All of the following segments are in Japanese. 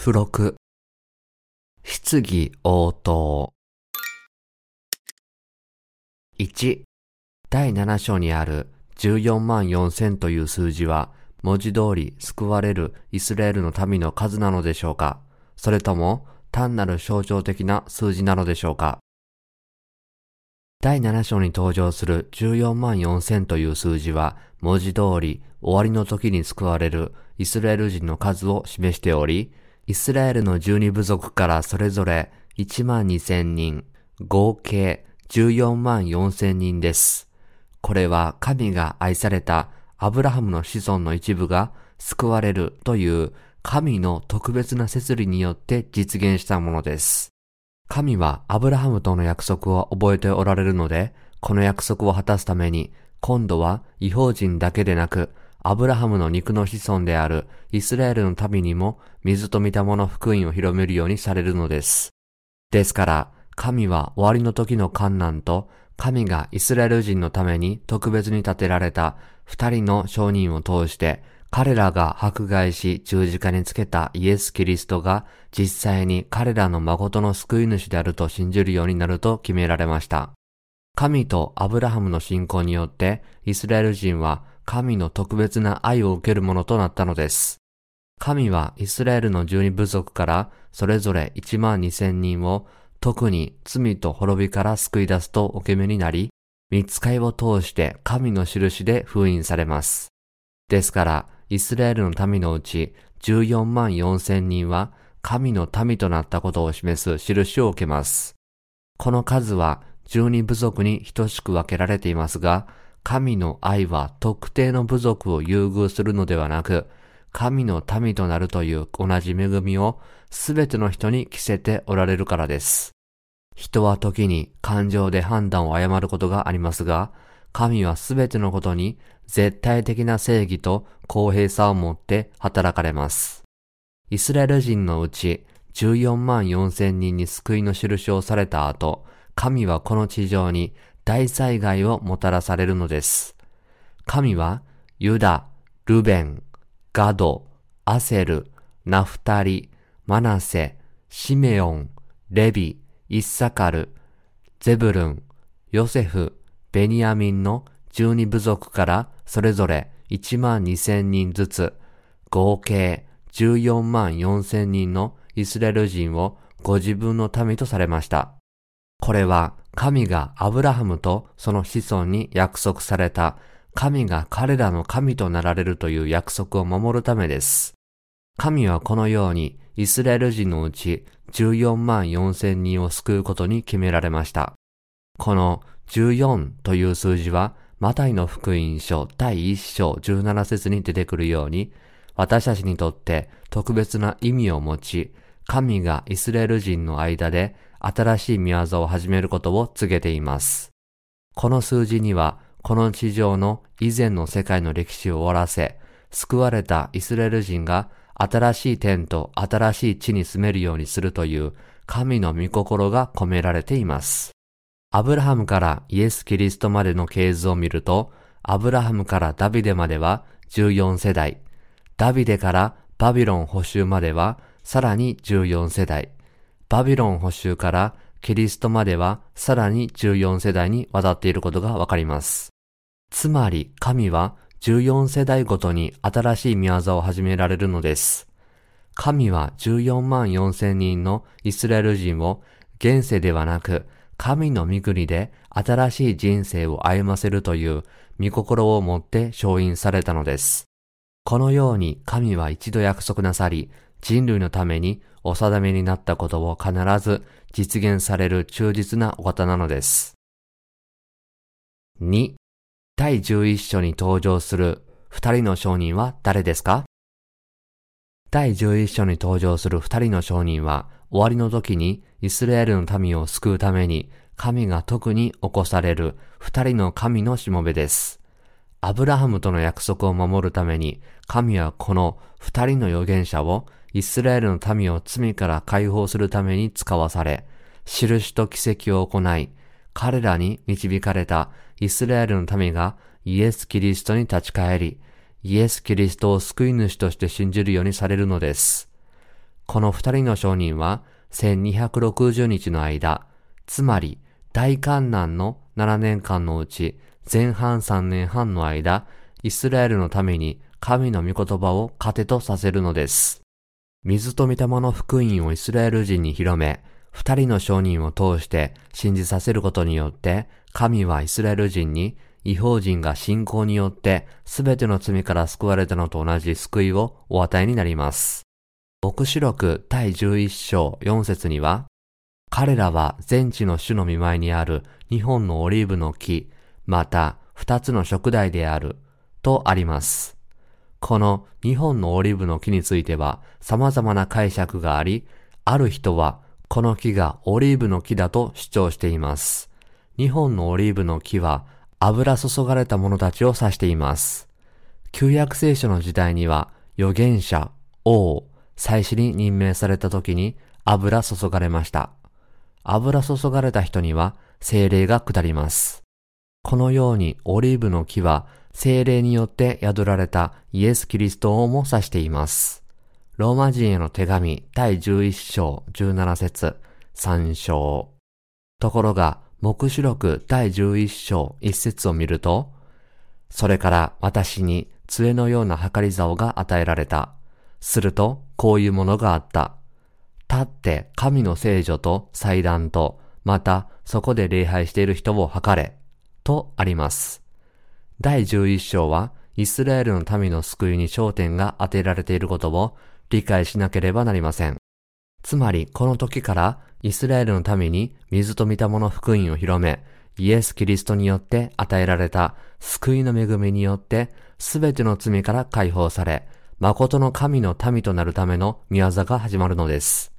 付録。質疑応答。1、第7章にある14万4千という数字は、文字通り救われるイスラエルの民の数なのでしょうか？それとも単なる象徴的な数字なのでしょうか？第7章に登場する14万4千という数字は文字通り終わりの時に救われるイスラエル人の数を示しており、イスラエルの12部族からそれぞれ1万2千人、合計14万4千人です。これは神が愛されたアブラハムの子孫の一部が救われるという神の特別な設理によって実現したものです。神はアブラハムとの約束を覚えておられるので、この約束を果たすために、今度は違法人だけでなく、アブラハムの肉の子孫であるイスラエルの民にも水と見たもの福音を広めるようにされるのです。ですから、神は終わりの時の観難と、神がイスラエル人のために特別に立てられた二人の証人を通して、彼らが迫害し十字架につけたイエス・キリストが実際に彼らの誠の救い主であると信じるようになると決められました。神とアブラハムの信仰によってイスラエル人は神の特別な愛を受けるものとなったのです。神はイスラエルの十二部族からそれぞれ一万二千人を特に罪と滅びから救い出すとお決めになり、見つかいを通して神の印で封印されます。ですから、イスラエルの民のうち14万4千人は神の民となったことを示す印を受けます。この数は十二部族に等しく分けられていますが、神の愛は特定の部族を優遇するのではなく、神の民となるという同じ恵みをすべての人に着せておられるからです。人は時に感情で判断を誤ることがありますが、神はすべてのことに絶対的な正義と公平さを持って働かれます。イスラエル人のうち14万4千人に救いの印をされた後、神はこの地上に大災害をもたらされるのです。神は、ユダ、ルベン、ガド、アセル、ナフタリ、マナセ、シメオン、レビ、イッサカル、ゼブルン、ヨセフ、ベニヤミンの十二部族からそれぞれ1万2千人ずつ、合計14万4千人のイスラエル人をご自分の民とされました。これは神がアブラハムとその子孫に約束された神が彼らの神となられるという約束を守るためです。神はこのようにイスラエル人のうち14万4千人を救うことに決められました。この14という数字はマタイの福音書第1章17節に出てくるように私たちにとって特別な意味を持ち神がイスラエル人の間で新しい見業を始めることを告げています。この数字には、この地上の以前の世界の歴史を終わらせ、救われたイスラエル人が新しい天と新しい地に住めるようにするという神の御心が込められています。アブラハムからイエス・キリストまでの系図を見ると、アブラハムからダビデまでは14世代、ダビデからバビロン補修まではさらに14世代、バビロン補修からキリストまではさらに14世代に渡っていることがわかります。つまり神は14世代ごとに新しい見業を始められるのです。神は14万4千人のイスラエル人を現世ではなく神の御国で新しい人生を歩ませるという御心を持って承認されたのです。このように神は一度約束なさり、人類のためにお定めになったことを必ず実現される忠実なお方なのです。2. 第11章に登場する二人の証人は誰ですか？第11章に登場する二人の証人は終わりの時にイスラエルの民を救うために神が特に起こされる二人の神のしもべです。アブラハムとの約束を守るために神はこの二人の預言者をイスラエルの民を罪から解放するために使わされ、印と奇跡を行い、彼らに導かれたイスラエルの民がイエス・キリストに立ち返り、イエス・キリストを救い主として信じるようにされるのです。この二人の商人は1260日の間、つまり大観難の7年間のうち前半3年半の間、イスラエルのために神の御言葉を糧とさせるのです。水と御霊の福音をイスラエル人に広め、二人の商人を通して信じさせることによって、神はイスラエル人に違法人が信仰によってすべての罪から救われたのと同じ救いをお与えになります。牧師録第11章4節には、彼らは全地の主の見舞いにある日本のオリーブの木、また二つの食材である、とあります。この日本のオリーブの木については様々な解釈があり、ある人はこの木がオリーブの木だと主張しています。日本のオリーブの木は油注がれた者たちを指しています。旧約聖書の時代には預言者、王、祭司に任命された時に油注がれました。油注がれた人には精霊が下ります。このようにオリーブの木は精霊によって宿られたイエス・キリストをも指しています。ローマ人への手紙第11章17節3章。ところが、目視録第11章1節を見ると、それから私に杖のような計り竿が与えられた。すると、こういうものがあった。立って神の聖女と祭壇と、またそこで礼拝している人を測れ、とあります。第11章は、イスラエルの民の救いに焦点が当てられていることを理解しなければなりません。つまり、この時からイスラエルの民に水と御霊の福音を広め、イエス・キリストによって与えられた救いの恵みによってすべての罪から解放され、誠の神の民となるための宮業が始まるのです。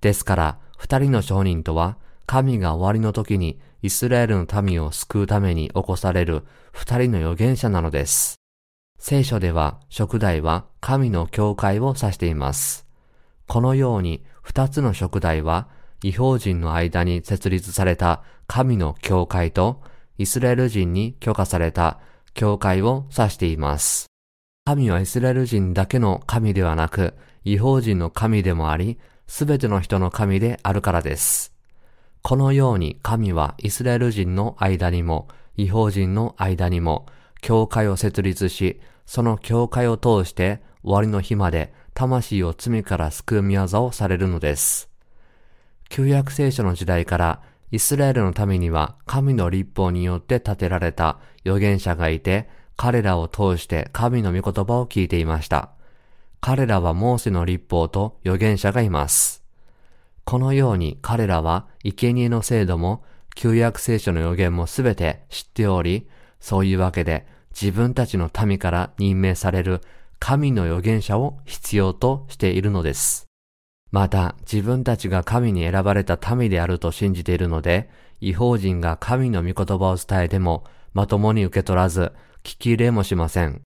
ですから、二人の商人とは、神が終わりの時にイスラエルの民を救うために起こされる二人の預言者なのです。聖書では、食代は神の教会を指しています。このように二つの食代は、違法人の間に設立された神の教会と、イスラエル人に許可された教会を指しています。神はイスラエル人だけの神ではなく、違法人の神でもあり、すべての人の神であるからです。このように神はイスラエル人の間にも、違法人の間にも、教会を設立し、その教会を通して終わりの日まで魂を罪から救う宮業をされるのです。旧約聖書の時代からイスラエルのためには神の立法によって建てられた預言者がいて、彼らを通して神の御言葉を聞いていました。彼らはモーセの立法と預言者がいます。このように彼らは生贄の制度も旧約聖書の予言もすべて知っており、そういうわけで自分たちの民から任命される神の預言者を必要としているのです。また自分たちが神に選ばれた民であると信じているので、違法人が神の御言葉を伝えてもまともに受け取らず、聞き入れもしません。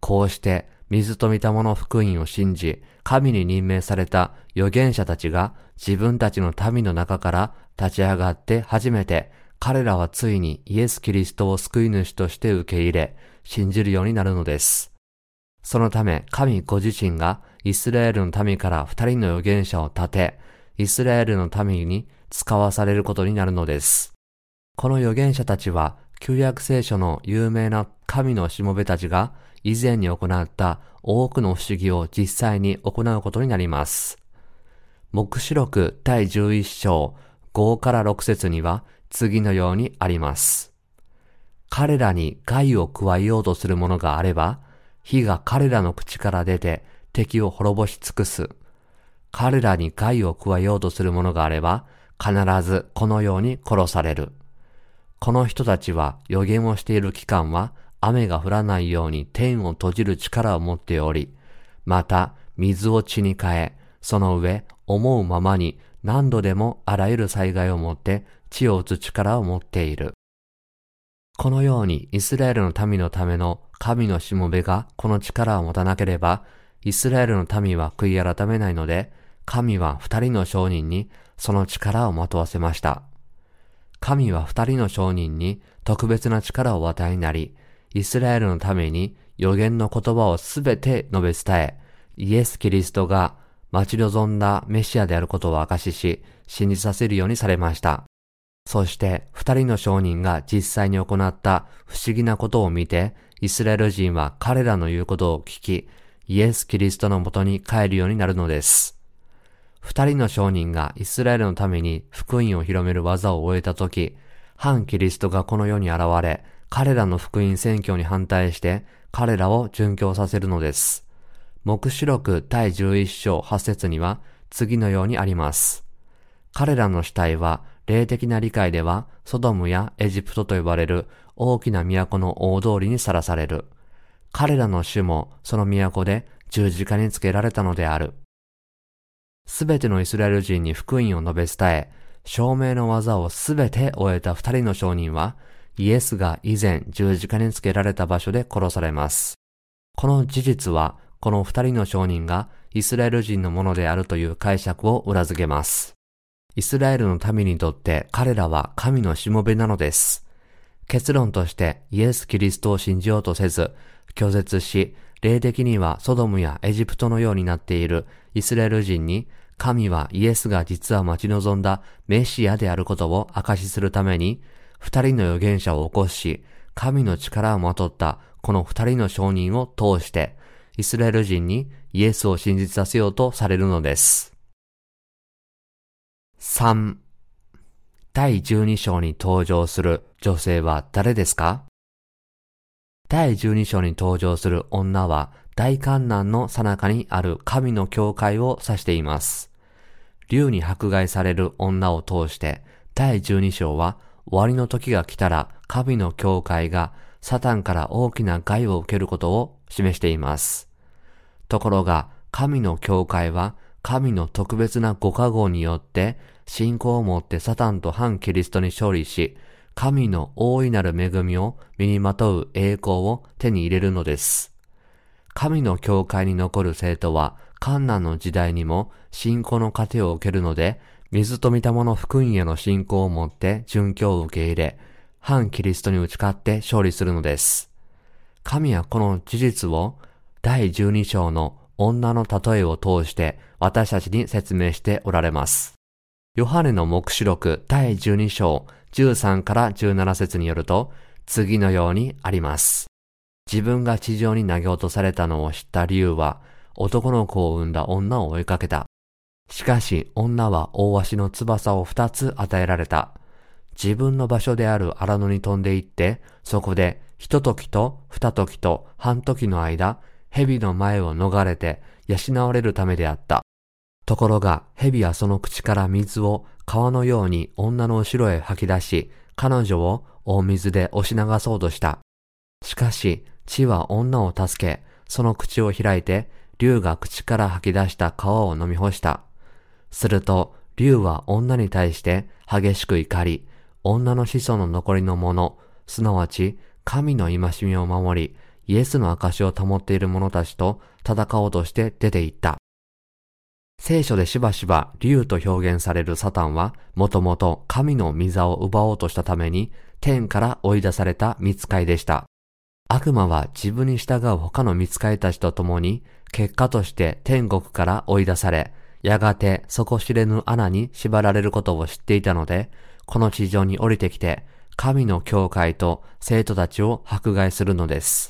こうして水と御霊の福音を信じ、神に任命された預言者たちが自分たちの民の中から立ち上がって初めて彼らはついにイエス・キリストを救い主として受け入れ、信じるようになるのです。そのため神ご自身がイスラエルの民から二人の預言者を立て、イスラエルの民に使わされることになるのです。この預言者たちは旧約聖書の有名な神のしもべたちが以前に行った多くの不思議を実際に行うことになります。目視録第11章5から6節には次のようにあります。彼らに害を加えようとするものがあれば、火が彼らの口から出て敵を滅ぼし尽くす。彼らに害を加えようとするものがあれば、必ずこのように殺される。この人たちは予言をしている期間は雨が降らないように天を閉じる力を持っており、また水を血に変え、その上思うままに何度でもあらゆる災害をもって血を打つ力を持っている。このようにイスラエルの民のための神のしもべがこの力を持たなければ、イスラエルの民は悔い改めないので、神は二人の商人にその力をまとわせました。神は二人の商人に特別な力を与えになり、イスラエルのために予言の言葉をすべて述べ伝え、イエス・キリストが待ち望んだメシアであることを証しし、信じさせるようにされました。そして二人の商人が実際に行った不思議なことを見て、イスラエル人は彼らの言うことを聞き、イエス・キリストのもとに帰るようになるのです。二人の商人がイスラエルのために福音を広める技を終えたとき、反キリストがこの世に現れ、彼らの福音宣教に反対して彼らを殉教させるのです。目視録第11章8節には次のようにあります。彼らの死体は霊的な理解ではソドムやエジプトと呼ばれる大きな都の大通りにさらされる。彼らの主もその都で十字架につけられたのである。すべてのイスラエル人に福音を述べ伝え、証明の技をすべて終えた二人の証人は、イエスが以前十字架につけられた場所で殺されます。この事実は、この二人の証人がイスラエル人のものであるという解釈を裏付けます。イスラエルの民にとって彼らは神のしもべなのです。結論としてイエス・キリストを信じようとせず、拒絶し、霊的にはソドムやエジプトのようになっているイスラエル人に、神はイエスが実は待ち望んだメシアであることを証しするために、二人の預言者を起こし、神の力をまとったこの二人の証人を通して、イスラエル人にイエスを信じさせようとされるのです。3. 第12章に登場する女性は誰ですか？第12章に登場する女は大観難の最中にある神の教会を指しています。竜に迫害される女を通して第12章は終わりの時が来たら神の教会がサタンから大きな害を受けることを示しています。ところが神の教会は神の特別なご加護によって信仰を持ってサタンと反キリストに勝利し、神の大いなる恵みを身にまとう栄光を手に入れるのです。神の教会に残る生徒は、観難の時代にも信仰の糧を受けるので、水と御霊の福音への信仰を持って殉教を受け入れ、反キリストに打ち勝って勝利するのです。神はこの事実を第12章の女の例えを通して私たちに説明しておられます。ヨハネの目視録第12章13から17節によると次のようにあります。自分が地上に投げ落とされたのを知った理由は男の子を産んだ女を追いかけた。しかし女は大足の翼を二つ与えられた。自分の場所である荒野に飛んで行って、そこで一時と二時と半時の間、蛇の前を逃れて養われるためであった。ところが蛇はその口から水を川のように女の後ろへ吐き出し、彼女を大水で押し流そうとした。しかし、地は女を助け、その口を開いて、竜が口から吐き出した川を飲み干した。すると、竜は女に対して激しく怒り、女の子孫の残りのもの、すなわち神の戒めを守り、イエスの証を保っている者たちと戦おうとして出て行った。聖書でしばしば竜と表現されるサタンは、もともと神の御座を奪おうとしたために、天から追い出された見つかいでした。悪魔は自分に従う他の見つかいたちと共に、結果として天国から追い出され、やがて底知れぬ穴に縛られることを知っていたので、この地上に降りてきて、神の教会と生徒たちを迫害するのです。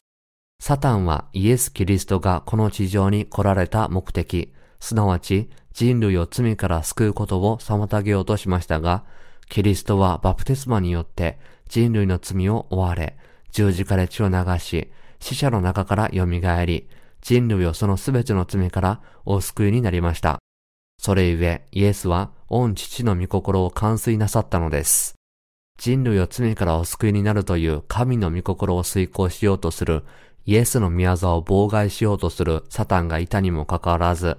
サタンはイエス・キリストがこの地上に来られた目的、すなわち人類を罪から救うことを妨げようとしましたが、キリストはバプテスマによって人類の罪を追われ、十字架で血を流し、死者の中から蘇り、人類をそのすべての罪からお救いになりました。それゆえ、イエスは御父の御心を完遂なさったのです。人類を罪からお救いになるという神の御心を遂行しようとするイエスの宮沢を妨害しようとするサタンがいたにもかかわらず、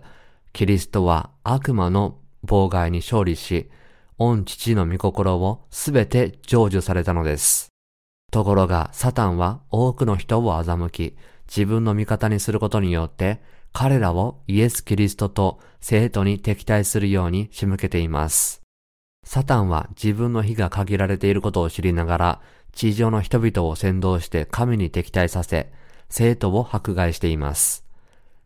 キリストは悪魔の妨害に勝利し、御父の御心をすべて成就されたのです。ところが、サタンは多くの人を欺き、自分の味方にすることによって、彼らをイエス・キリストと生徒に敵対するように仕向けています。サタンは自分の火が限られていることを知りながら、地上の人々を先導して神に敵対させ、生徒を迫害しています。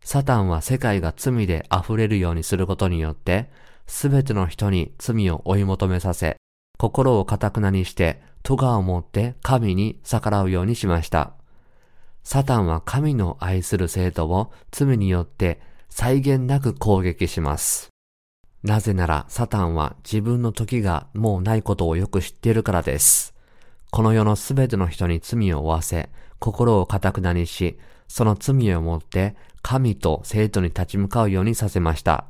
サタンは世界が罪で溢れるようにすることによって、すべての人に罪を追い求めさせ、心を堅くなにして、咎を持って神に逆らうようにしました。サタンは神の愛する生徒を罪によって際限なく攻撃します。なぜならサタンは自分の時がもうないことをよく知っているからです。この世のすべての人に罪を負わせ、心を堅くなにし、その罪をもって神と生徒に立ち向かうようにさせました。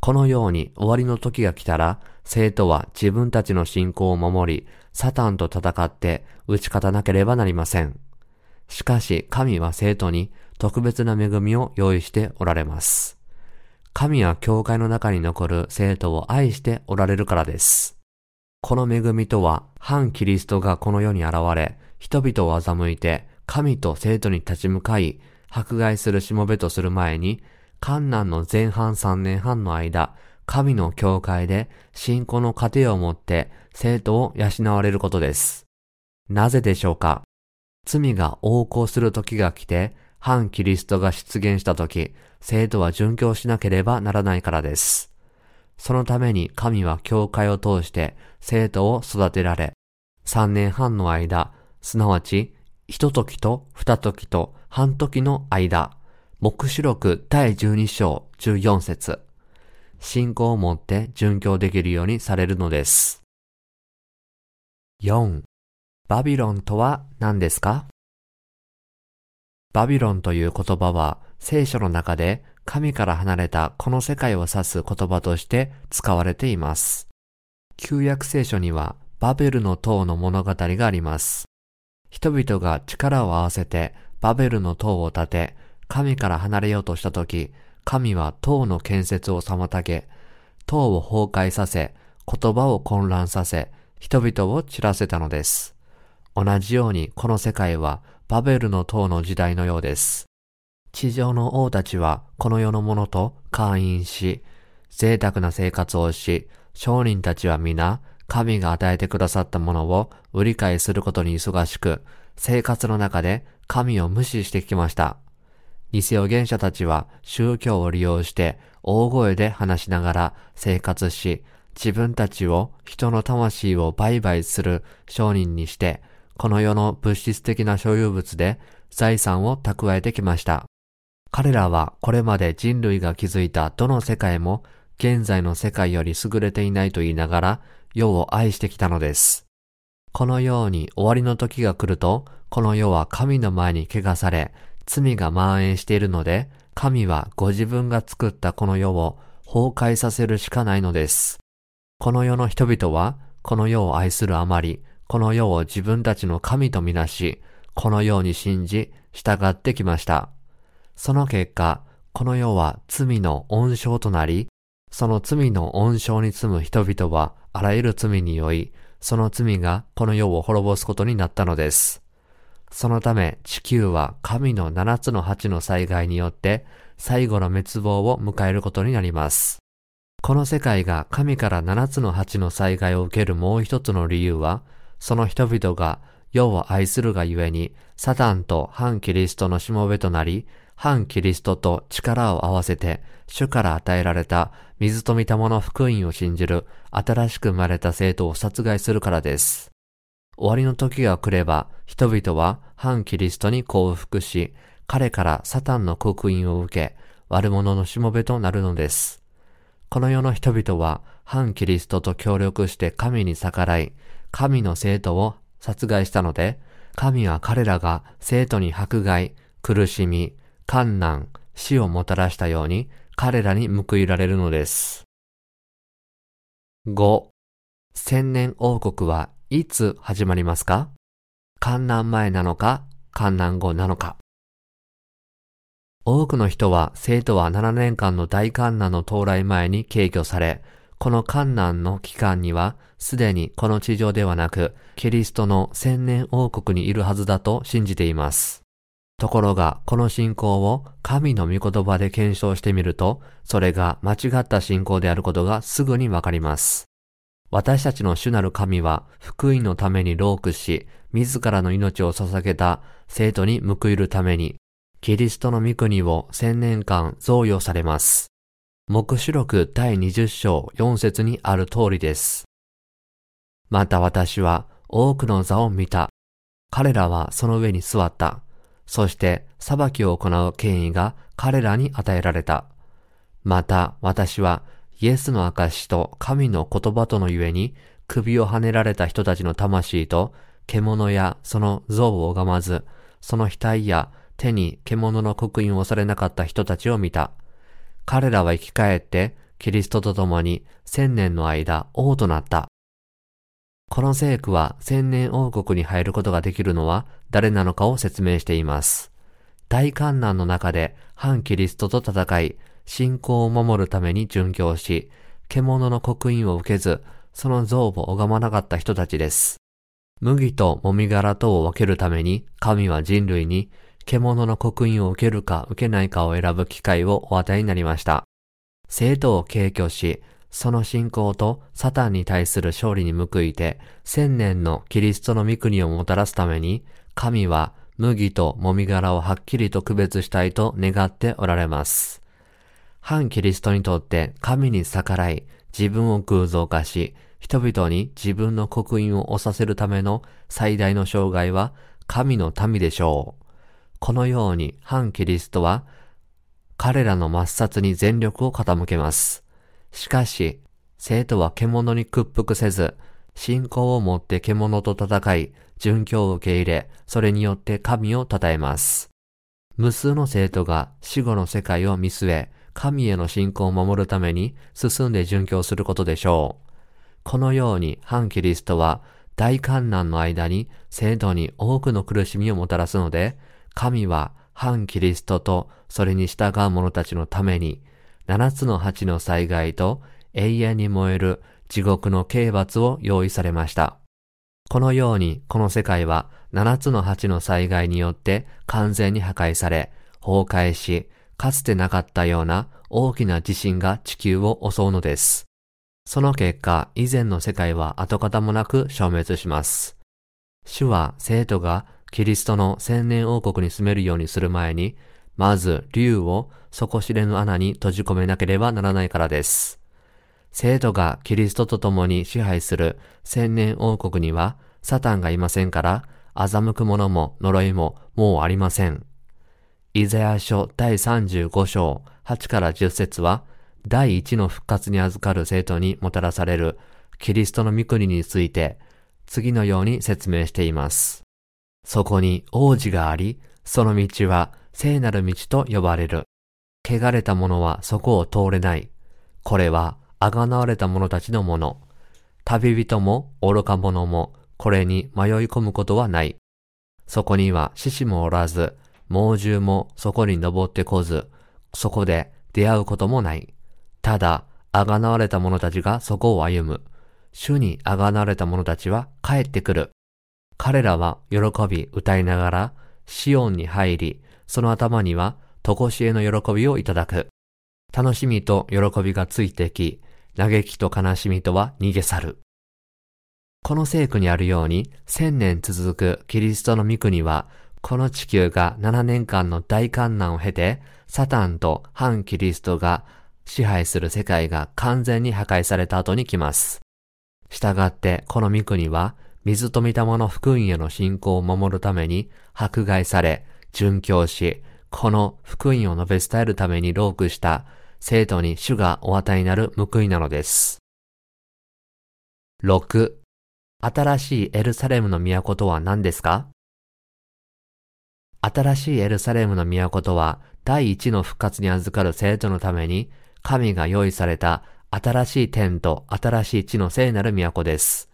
このように終わりの時が来たら、生徒は自分たちの信仰を守り、サタンと戦って打ち勝たなければなりません。しかし神は生徒に特別な恵みを用意しておられます。神は教会の中に残る生徒を愛しておられるからです。この恵みとは、反キリストがこの世に現れ、人々を欺いて、神と生徒に立ち向かい、迫害するしもべとする前に、観難の前半3年半の間、神の教会で信仰の糧を持って生徒を養われることです。なぜでしょうか？罪が横行する時が来て、反キリストが出現した時、生徒は殉教しなければならないからです。そのために神は教会を通して生徒を育てられ、3年半の間、すなわち、一時と二時と半時の間、目視録第12章14節信仰を持って殉教できるようにされるのです。4. バビロンとは何ですかバビロンという言葉は聖書の中で神から離れたこの世界を指す言葉として使われています。旧約聖書にはバベルの塔の物語があります。人々が力を合わせてバベルの塔を建て、神から離れようとしたとき、神は塔の建設を妨げ、塔を崩壊させ、言葉を混乱させ、人々を散らせたのです。同じようにこの世界はバベルの塔の時代のようです。地上の王たちはこの世のものと会員し、贅沢な生活をし、商人たちは皆神が与えてくださったものを売り買いすることに忙しく、生活の中で神を無視してきました。偽預言者たちは宗教を利用して大声で話しながら生活し、自分たちを人の魂を売買する商人にして、この世の物質的な所有物で財産を蓄えてきました。彼らはこれまで人類が築いたどの世界も現在の世界より優れていないと言いながら世を愛してきたのです。このように終わりの時が来ると、この世は神の前に汚され、罪が蔓延しているので、神はご自分が作ったこの世を崩壊させるしかないのです。この世の人々は、この世を愛するあまり、この世を自分たちの神とみなし、このように信じ、従ってきました。その結果、この世は罪の温床となり、その罪の温床に住む人々は、あらゆる罪によい、その罪がこの世を滅ぼすことになったのです。そのため地球は神の七つの八の災害によって最後の滅亡を迎えることになります。この世界が神から七つの八の災害を受けるもう一つの理由は、その人々が世を愛するがゆえに、サタンと反キリストのしもべとなり、反キリストと力を合わせて、主から与えられた水と御霊の福音を信じる新しく生まれた生徒を殺害するからです。終わりの時が来れば、人々は反キリストに降伏し、彼からサタンの刻印を受け、悪者のしもべとなるのです。この世の人々は反キリストと協力して神に逆らい、神の生徒を殺害したので、神は彼らが生徒に迫害、苦しみ、観難、死をもたらしたように彼らに報いられるのです。5. 千年王国はいつ始まりますか？観覧前なのか、観覧後なのか。多くの人は生徒は7年間の大観覧の到来前に軽挙され、この観覧の期間にはすでにこの地上ではなく、キリストの千年王国にいるはずだと信じています。ところが、この信仰を神の御言葉で検証してみると、それが間違った信仰であることがすぐにわかります。私たちの主なる神は福音のために労苦し、自らの命を捧げた生徒に報いるために、キリストの御国を千年間贈与されます。目視録第20章4節にある通りです。また私は多くの座を見た。彼らはその上に座った。そして裁きを行う権威が彼らに与えられた。また私はイエスの証と神の言葉とのゆえに首をはねられた人たちの魂と獣やその像を拝まず、その額や手に獣の刻印をされなかった人たちを見た。彼らは生き返ってキリストと共に千年の間王となった。この聖句は千年王国に入ることができるのは誰なのかを説明しています。大観難の中で反キリストと戦い、信仰を守るために殉教し、獣の刻印を受けず、その像を拝まなかった人たちです。麦ともみ殻とを分けるために、神は人類に、獣の刻印を受けるか受けないかを選ぶ機会をお与えになりました。生徒を敬虚し、その信仰とサタンに対する勝利に報いて、千年のキリストの御国をもたらすために、神は麦ともみ殻をはっきりと区別したいと願っておられます。反キリストにとって神に逆らい、自分を偶像化し、人々に自分の刻印を押させるための最大の障害は神の民でしょう。このように反キリストは彼らの抹殺に全力を傾けます。しかし、生徒は獣に屈服せず、信仰を持って獣と戦い、殉教を受け入れ、それによって神を称えます。無数の生徒が死後の世界を見据え、神への信仰を守るために進んで殉教することでしょう。このように反キリストは大観難の間に生徒に多くの苦しみをもたらすので、神は反キリストとそれに従う者たちのために、七つの八の災害と永遠に燃える地獄の刑罰を用意されました。このようにこの世界は七つの八の災害によって完全に破壊され、崩壊し、かつてなかったような大きな地震が地球を襲うのです。その結果、以前の世界は跡形もなく消滅します。主は生徒がキリストの千年王国に住めるようにする前に、まず竜を底知れぬ穴に閉じ込めなければならないからです。生徒がキリストと共に支配する千年王国にはサタンがいませんから、欺く者も呪いももうありません。イザヤ書第35章8から10節は、第一の復活に預かる生徒にもたらされるキリストの御国について、次のように説明しています。そこに王子があり、その道は聖なる道と呼ばれる。汚れた者はそこを通れない。これは、あがなわれた者たちのもの。旅人も愚か者も、これに迷い込むことはない。そこには獅子もおらず、猛獣もそこに登ってこず、そこで出会うこともない。ただ、あがなわれた者たちがそこを歩む。主にあがなわれた者たちは帰ってくる。彼らは喜び歌いながら、シオンに入り、その頭には、とこしえの喜びをいただく。楽しみと喜びがついてき、嘆きと悲しみとは逃げ去る。この聖句にあるように、千年続くキリストの御国は、この地球が7年間の大観難を経て、サタンと反キリストが支配する世界が完全に破壊された後に来ます。したがってこの御国は、水と御霊の福音への信仰を守るために迫害され、殉教し、この福音を述べ伝えるために労苦した生徒に主がお与えになる報いなのです。6. 新しいエルサレムの都とは何ですか？新しいエルサレムの都とは、第一の復活に預かる生徒のために、神が用意された新しい天と新しい地の聖なる都です。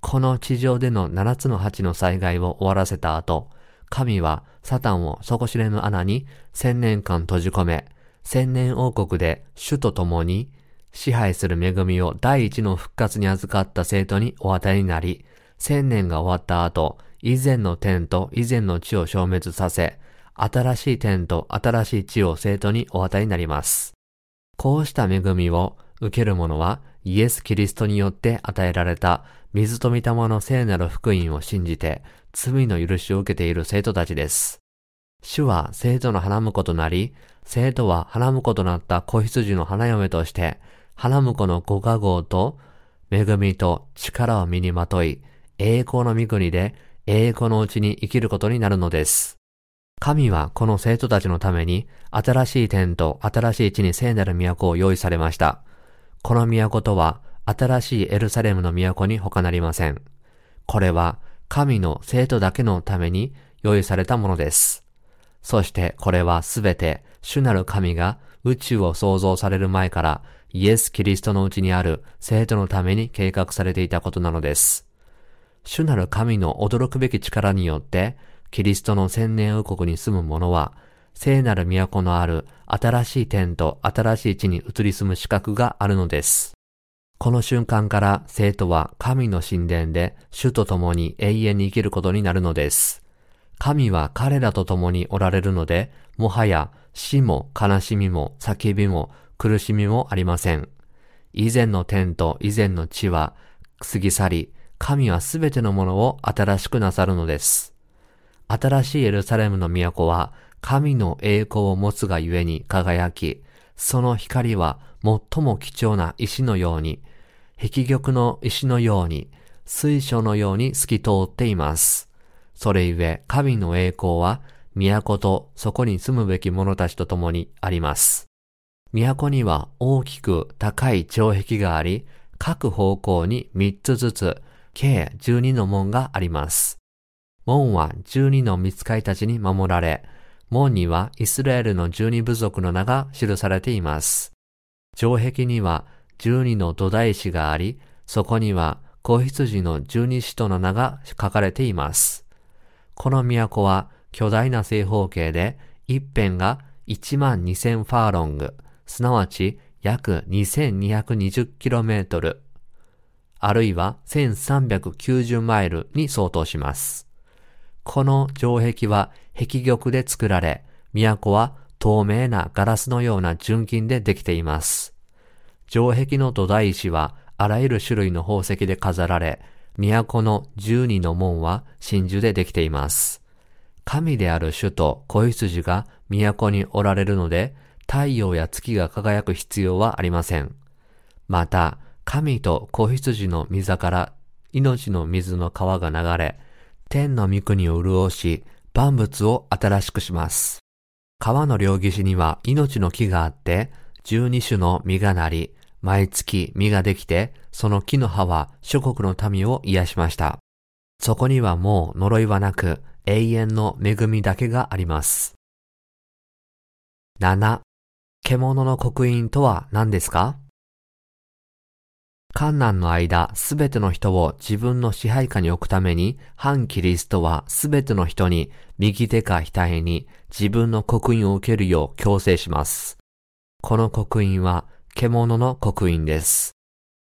この地上での七つの八の災害を終わらせた後、神はサタンを底知れぬ穴に千年間閉じ込め、千年王国で主と共に支配する恵みを第一の復活に預かった生徒にお与えになり、千年が終わった後、以前の天と以前の地を消滅させ、新しい天と新しい地を生徒にお与えになります。こうした恵みを受ける者はイエス・キリストによって与えられた水と御霊の聖なる福音を信じて罪の許しを受けている生徒たちです。主は生徒の花婿となり、生徒は花婿となった子羊の花嫁として、花婿のご加護と恵みと力を身にまとい、栄光の御国で栄光のうちに生きることになるのです。神はこの生徒たちのために新しい天と新しい地に聖なる都を用意されました。この都とは新しいエルサレムの都に他なりません。これは神の生徒だけのために用意されたものです。そしてこれはすべて主なる神が宇宙を創造される前からイエス・キリストのうちにある生徒のために計画されていたことなのです。主なる神の驚くべき力によって、キリストの千年王国に住む者は、聖なる都のある新しい天と新しい地に移り住む資格があるのです。この瞬間から生徒は神の神殿で主と共に永遠に生きることになるのです。神は彼らと共におられるので、もはや死も悲しみも叫びも苦しみもありません。以前の天と以前の地は過ぎ去り、神はすべてのものを新しくなさるのです。新しいエルサレムの都は神の栄光を持つがゆえに輝き、その光は最も貴重な石のように、壁玉の石のように、水晶のように透き通っています。それゆえ神の栄光は都とそこに住むべき者たちと共にあります。都には大きく高い城壁があり、各方向に3つずつ、計12の門があります。門は12の見つかいたちに守られ、門にはイスラエルの12部族の名が記されています。城壁には12の土台石があり、そこには子羊の12使徒の名が書かれています。この都は巨大な正方形で、一辺が1万2000ファーロング、すなわち約 2220km、あるいは1390マイルに相当します。この城壁は壁玉で作られ、都は透明なガラスのような純金でできています。城壁の土台石はあらゆる種類の宝石で飾られ、都の十二の門は真珠でできています。神である主と子羊が都におられるので、太陽や月が輝く必要はありません。また、神と子羊の溝から命の水の川が流れ、天の御国を潤し、万物を新しくします。川の両岸には命の木があって、十二種の実がなり、毎月実ができて、その木の葉は諸国の民を癒しました。そこにはもう呪いはなく、永遠の恵みだけがあります。7. 獣の刻印とは何ですか？観難の間、すべての人を自分の支配下に置くために、反キリストはすべての人に右手か額に自分の刻印を受けるよう強制します。この刻印は獣の刻印です。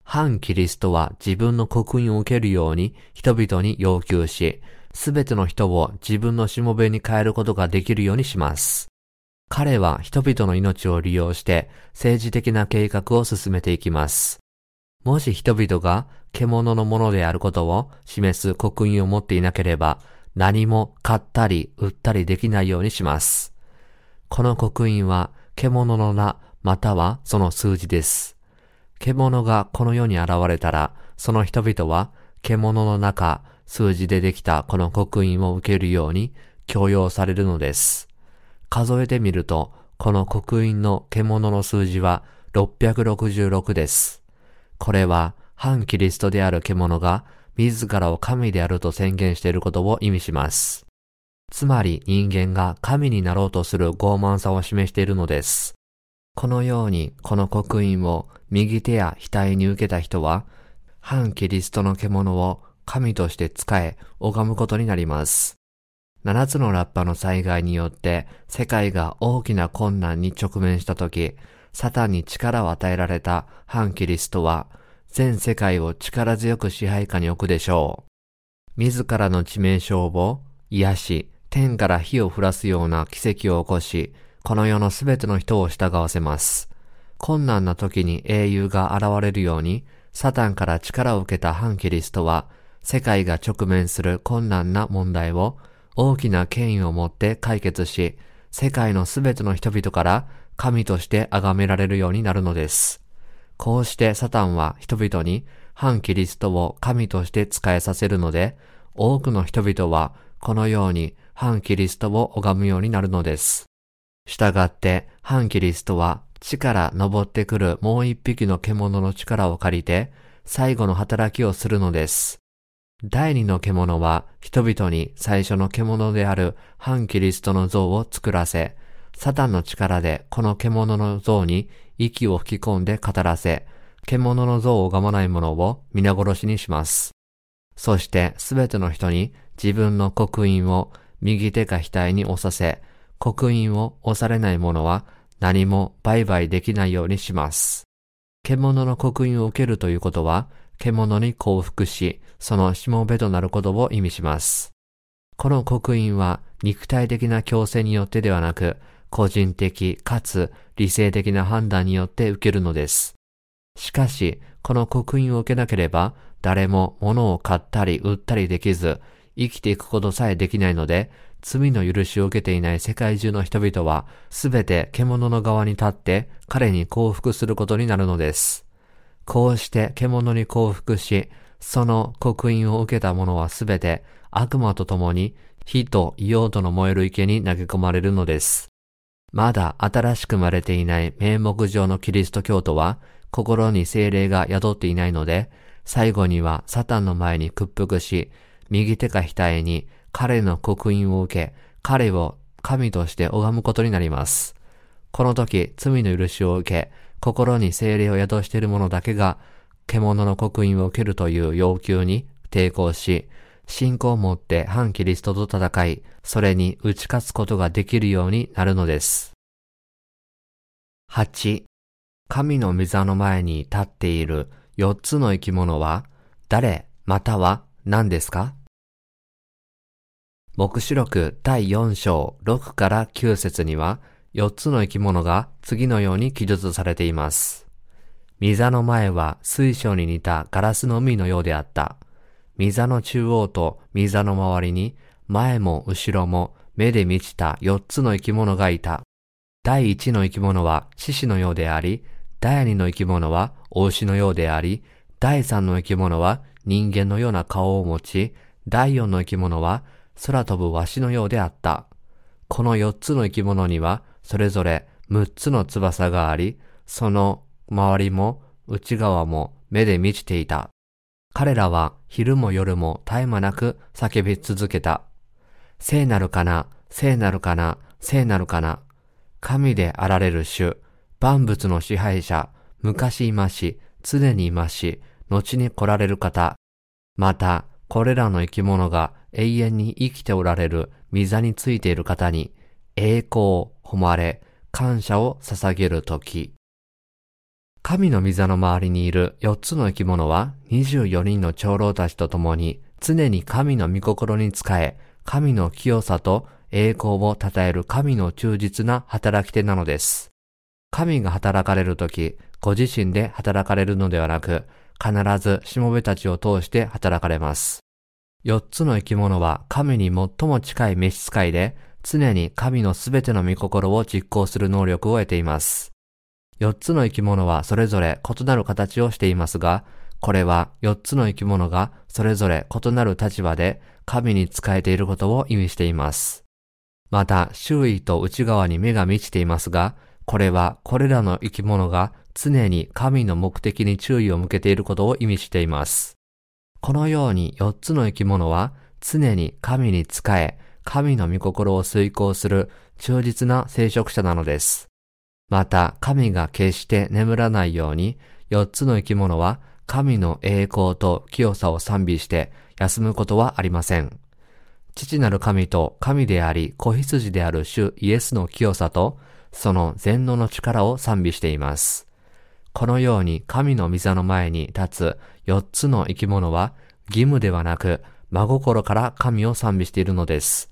反キリストは自分の刻印を受けるように人々に要求し、すべての人を自分のしもべに変えることができるようにします。彼は人々の命を利用して政治的な計画を進めていきます。もし人々が獣のものであることを示す刻印を持っていなければ、何も買ったり売ったりできないようにします。この刻印は獣の名またはその数字です。獣がこの世に現れたら、その人々は獣の中、数字でできたこの刻印を受けるように強要されるのです。数えてみると、この刻印の獣の数字は666です。これは反キリストである獣が自らを神であると宣言していることを意味します。つまり人間が神になろうとする傲慢さを示しているのです。このようにこの刻印を右手や額に受けた人は、反キリストの獣を神として使え、拝むことになります。七つのラッパの災害によって世界が大きな困難に直面したとき、サタンに力を与えられた反キリストは、全世界を力強く支配下に置くでしょう。自らの致命傷を癒し、天から火を降らすような奇跡を起こし、この世のすべての人を従わせます。困難な時に英雄が現れるように、サタンから力を受けた反キリストは、世界が直面する困難な問題を大きな権威を持って解決し、世界のすべての人々から神として崇められるようになるのです。こうしてサタンは人々に反キリストを神として仕えさせるので、多くの人々はこのように反キリストを拝むようになるのです。したがって反キリストは地から登ってくるもう一匹の獣の力を借りて最後の働きをするのです。第二の獣は人々に最初の獣である反キリストの像を作らせ、サタンの力でこの獣の像に息を吹き込んで語らせ、獣の像を拝まない者を皆殺しにします。そしてすべての人に自分の刻印を右手か額に押させ、刻印を押されない者は何も売買できないようにします。獣の刻印を受けるということは、獣に降伏し、そのしもべとなることを意味します。この刻印は肉体的な強制によってではなく、個人的かつ理性的な判断によって受けるのです。しかし、この刻印を受けなければ、誰も物を買ったり売ったりできず、生きていくことさえできないので、罪の許しを受けていない世界中の人々は、すべて獣の側に立って彼に降伏することになるのです。こうして獣に降伏し、その刻印を受けた者はすべて悪魔と共に火と硫黄との燃える池に投げ込まれるのです。まだ新しく生まれていない名目上のキリスト教徒は心に精霊が宿っていないので、最後にはサタンの前に屈服し、右手か額に彼の刻印を受け、彼を神として拝むことになります。この時、罪の許しを受け、心に精霊を宿している者だけが、獣の刻印を受けるという要求に抵抗し、信仰を持って反キリストと戦い、それに打ち勝つことができるようになるのです。8. 神の御座の前に立っている4つの生き物は誰？または何ですか？目視録第4章6から9節には、4つの生き物が次のように記述されています。御座の前は水晶に似たガラスの海のようであった。御座の中央と御座の周りに、前も後ろも目で満ちた4つの生き物がいた。第1の生き物は獅子のようであり、第2の生き物は王子のようであり、第3の生き物は人間のような顔を持ち、第4の生き物は空飛ぶワシのようであった。この4つの生き物には、それぞれ6つの翼があり、その周りも内側も目で満ちていた。彼らは昼も夜も絶え間なく叫び続けた。聖なるかな、聖なるかな、聖なるかな。神であられる主、万物の支配者、昔いまし、常にいまし、後に来られる方。また、これらの生き物が永遠に生きておられる御座についている方に栄光を、誉れ、感謝を捧げるとき。神の御座の周りにいる4つの生き物は24人の長老たちと共に常に神の御心に仕え、神の清さと栄光を称える神の忠実な働き手なのです。神が働かれるとき、ご自身で働かれるのではなく、必ずしもべたちを通して働かれます。四つの生き物は神に最も近い召使いで、常に神のすべての御心を実行する能力を得ています。四つの生き物はそれぞれ異なる形をしていますが、これは四つの生き物がそれぞれ異なる立場で神に仕えていることを意味しています。また、周囲と内側に目が満ちていますが、これはこれらの生き物が常に神の目的に注意を向けていることを意味しています。このように四つの生き物は常に神に仕え、神の御心を遂行する忠実な聖職者なのです。また、神が決して眠らないように、四つの生き物は神の栄光と清さを賛美して休むことはありません。父なる神と神であり子羊である主イエスの清さとその全能の力を賛美しています。このように神の御座の前に立つ四つの生き物は義務ではなく真心から神を賛美しているのです。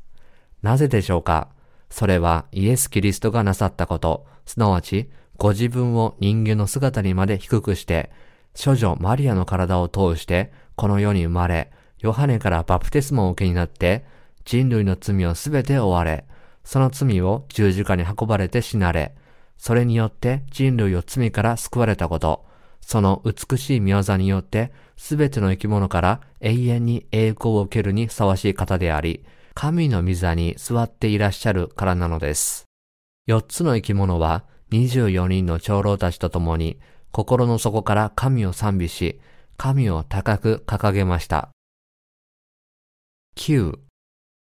なぜでしょうか？それはイエス・キリストがなさったこと、すなわちご自分を人間の姿にまで低くして、処女マリアの体を通してこの世に生まれ、ヨハネからバプテスマを受けになって、人類の罪をすべて追われ、その罪を十字架に運ばれて死なれ、それによって人類を罪から救われたこと、その美しい見業によってすべての生き物から永遠に栄光を受けるにふさわしい方であり、神の御座に座っていらっしゃるからなのです。四つの生き物は24人の長老たちと共に心の底から神を賛美し、神を高く掲げました。9.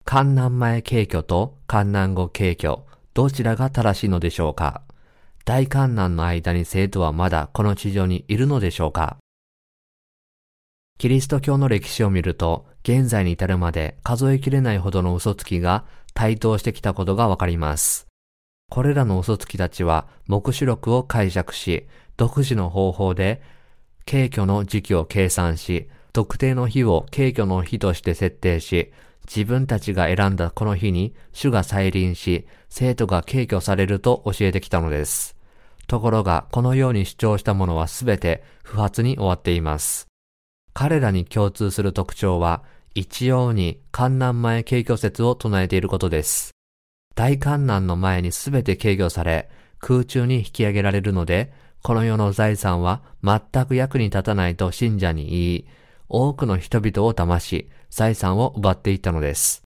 観南前景挙と観南後景挙、どちらが正しいのでしょうか？大観南の間に生徒はまだこの地上にいるのでしょうか？キリスト教の歴史を見ると、現在に至るまで数えきれないほどの嘘つきが台頭してきたことがわかります。これらの嘘つきたちは、目視録を解釈し、独自の方法で、軽挙の時期を計算し、特定の日を軽挙の日として設定し、自分たちが選んだこの日に主が再臨し、生徒が軽挙されると教えてきたのです。ところが、このように主張したものはすべて不発に終わっています。彼らに共通する特徴は、一様に観南前軽挙説を唱えていることです。大観南の前にすべて軽挙され、空中に引き上げられるので、この世の財産は全く役に立たないと信者に言い、多くの人々を騙し、財産を奪っていったのです。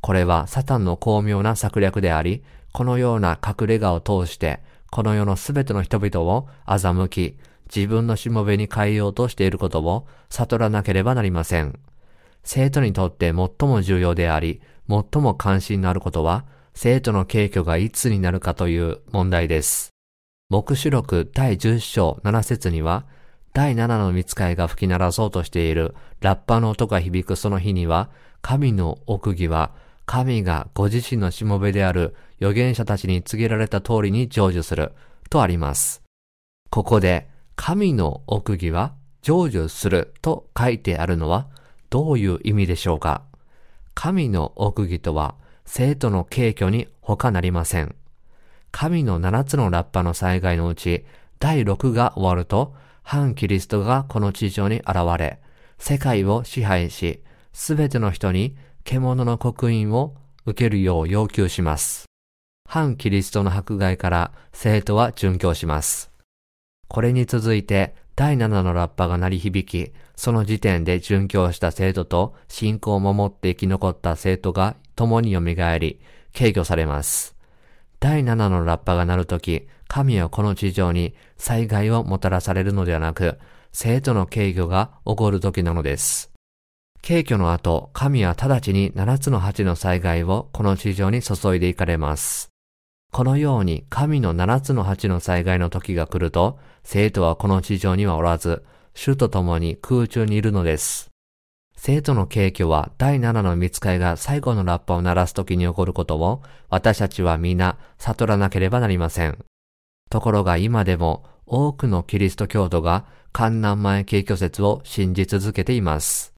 これはサタンの巧妙な策略であり、このような隠れ家を通して、この世のすべての人々を欺き、自分のしもべに変えようとしていることを悟らなければなりません。生徒にとって最も重要であり、最も関心のあることは、生徒の軽挙がいつになるかという問題です。目視録第10章7節には、第7の見つかいが吹き鳴らそうとしているラッパの音が響くその日には、神の奥義は、神がご自身のしもべである預言者たちに告げられた通りに成就する、とあります。ここで、神の奥義は成就すると書いてあるのはどういう意味でしょうか神の奥義とは生徒の軽挙に他なりません。神の七つのラッパの災害のうち、第六が終わると、反キリストがこの地上に現れ、世界を支配し、すべての人に獣の刻印を受けるよう要求します。反キリストの迫害から生徒は殉教します。これに続いて第七のラッパが鳴り響き、その時点で殉教した生徒と信仰を守って生き残った生徒が共に蘇り、軽挙されます。第七のラッパが鳴るとき、神はこの地上に災害をもたらされるのではなく、生徒の軽挙が起こるときなのです。軽挙の後、神は直ちに七つの八の災害をこの地上に注いでいかれます。このように神の七つの八の災害の時が来ると、生徒はこの地上にはおらず、主と共に空中にいるのです。生徒の景挙は第七の見つかいが最後のラッパを鳴らす時に起こることを私たちは皆悟らなければなりません。ところが今でも多くのキリスト教徒が観南前景挙説を信じ続けています。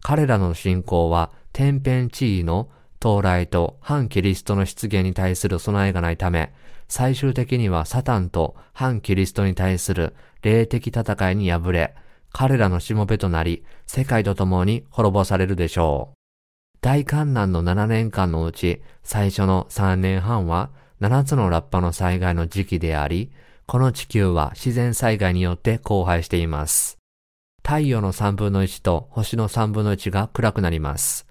彼らの信仰は天変地異の到来と反キリストの出現に対する備えがないため、最終的にはサタンと反キリストに対する霊的戦いに敗れ、彼らのしもべとなり、世界と共に滅ぼされるでしょう。大観難の7年間のうち、最初の3年半は、7つのラッパの災害の時期であり、この地球は自然災害によって荒廃しています。太陽の3分の1と星の3分の1が暗くなります。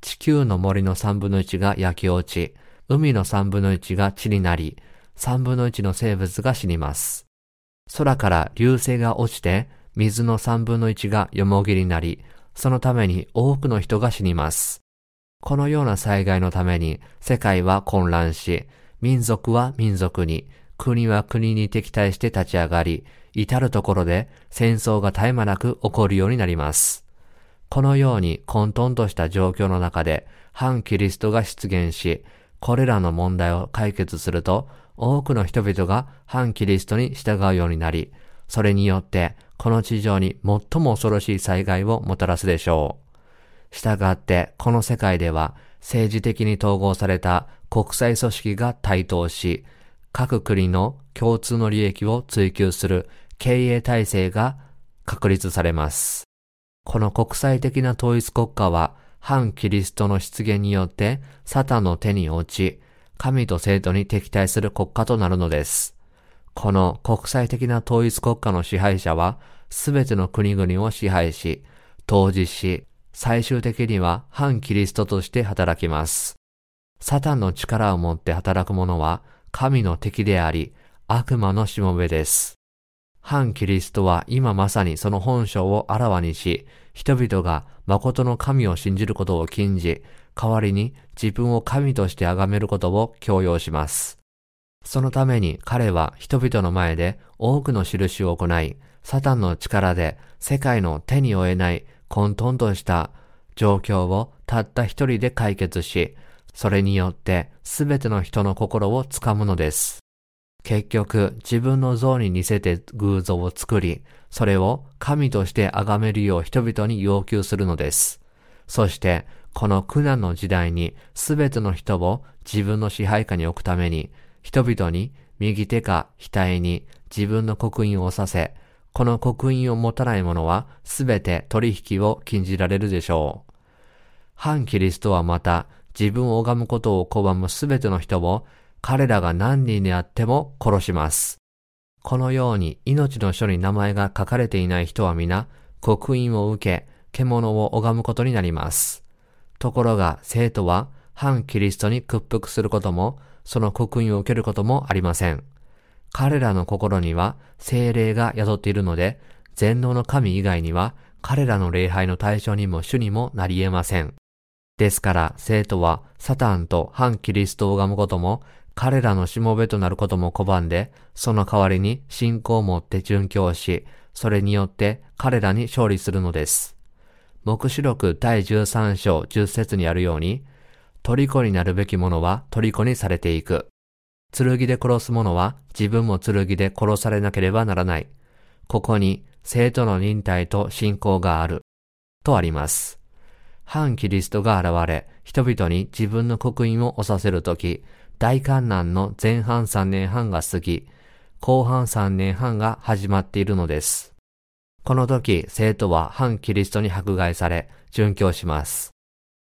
地球の森の3分の1が焼き落ち、海の3分の1が地になり、3分の1の生物が死にます。空から流星が落ちて、水の三分の一がよもぎになり、そのために多くの人が死にます。このような災害のために世界は混乱し、民族は民族に、国は国に敵対して立ち上がり、至るところで戦争が絶え間なく起こるようになります。このように混沌とした状況の中で反キリストが出現し、これらの問題を解決すると、多くの人々が反キリストに従うようになり、それによってこの地上に最も恐ろしい災害をもたらすでしょう。したがって、この世界では政治的に統合された国際組織が台頭し、各国の共通の利益を追求する経営体制が確立されます。この国際的な統一国家は反キリストの出現によってサタンの手に落ち、神と生徒に敵対する国家となるのです。この国際的な統一国家の支配者は、すべての国々を支配し、統治し、最終的には反キリストとして働きます。サタンの力を持って働く者は、神の敵であり、悪魔のしもべです。反キリストは今まさにその本性をあらわにし、人々が誠の神を信じることを禁じ、代わりに自分を神として崇めることを強要します。そのために彼は人々の前で多くの印を行い、サタンの力で世界の手に負えない混沌とした状況をたった一人で解決し、それによってすべての人の心をつかむのです。結局、自分の像に似せて偶像を作り、それを神として崇めるよう人々に要求するのです。そして、この苦難の時代にすべての人を自分の支配下に置くために、人々に右手か額に自分の刻印をさせ、この刻印を持たない者はすべて取引を禁じられるでしょう。反キリストはまた自分を拝むことを拒むすべての人を彼らが何人であっても殺します。このように命の書に名前が書かれていない人は皆刻印を受け、獣を拝むことになります。ところが生徒は反キリストに屈服することも、その刻印を受けることもありません。彼らの心には精霊が宿っているので、全能の神以外には彼らの礼拝の対象にも主にもなり得ません。ですから生徒はサタンと反キリストを拝むことも彼らのしもべとなることも拒んで、その代わりに信仰を持って殉教し、それによって彼らに勝利するのです。目視録第13章10節にあるように、虜になるべき者は虜にされていく。剣で殺す者は自分も剣で殺されなければならない。ここに生徒の忍耐と信仰がある。とあります。反キリストが現れ、人々に自分の刻印を押させるとき、大観難の前半3年半が過ぎ、後半3年半が始まっているのです。この時、生徒は反キリストに迫害され、殉教します。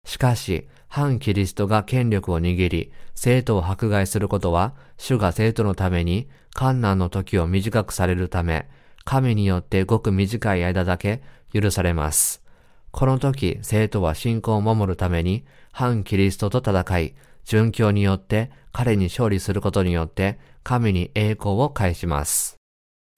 しかし、反キリストが権力を握り、生徒を迫害することは、主が生徒のために、観難の時を短くされるため、神によってごく短い間だけ許されます。この時、生徒は信仰を守るために、反キリストと戦い、殉教によって彼に勝利することによって神に栄光を返します。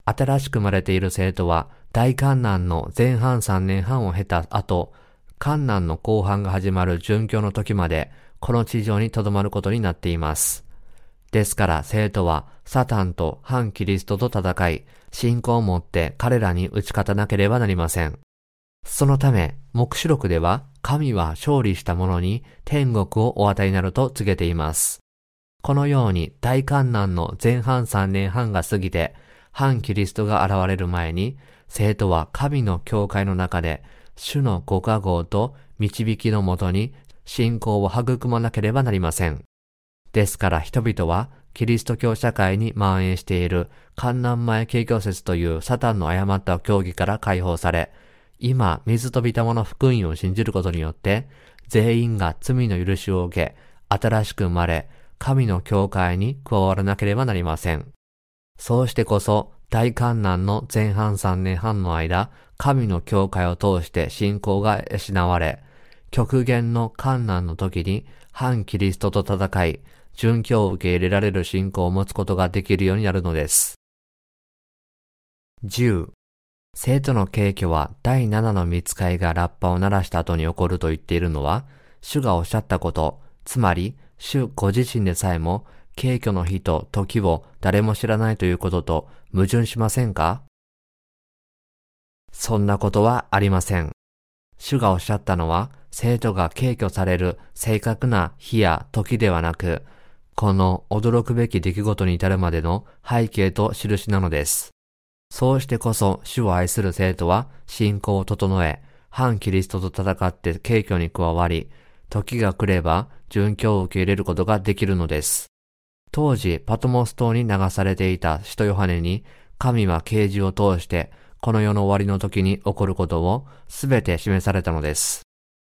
新しく生まれている生徒は大観難の前半3年半を経た後、観難の後半が始まる殉教の時までこの地上に留まることになっています。ですから生徒はサタンと反キリストと戦い、信仰を持って彼らに打ち勝たなければなりません。そのため、目視録では神は勝利した者に天国をお与えになると告げています。このように大観難の前半3年半が過ぎて、反キリストが現れる前に、生徒は神の教会の中で、主のご加護と導きのもとに信仰を育まなければなりません。ですから人々はキリスト教社会に蔓延している観難前景況説というサタンの誤った教義から解放され、今、水とたもの福音を信じることによって、全員が罪の許しを受け、新しく生まれ、神の教会に加わらなければなりません。そうしてこそ、大観難の前半3年半の間、神の教会を通して信仰が失われ、極限の観難の時に反キリストと戦い、殉教を受け入れられる信仰を持つことができるようになるのです。10. 生徒の敬虚は第7の見つかいがラッパを鳴らした後に起こると言っているのは、主がおっしゃったこと、つまり主ご自身でさえも、敬虚の日と時を誰も知らないということと矛盾しませんか？そんなことはありません。主がおっしゃったのは、生徒が敬虚される正確な日や時ではなく、この驚くべき出来事に至るまでの背景と印なのです。そうしてこそ主を愛する生徒は信仰を整え、反キリストと戦って敬虚に加わり、時が来れば殉教を受け入れることができるのです。当時パトモス島に流されていた使徒ヨハネに神は啓示を通してこの世の終わりの時に起こることをすべて示されたのです。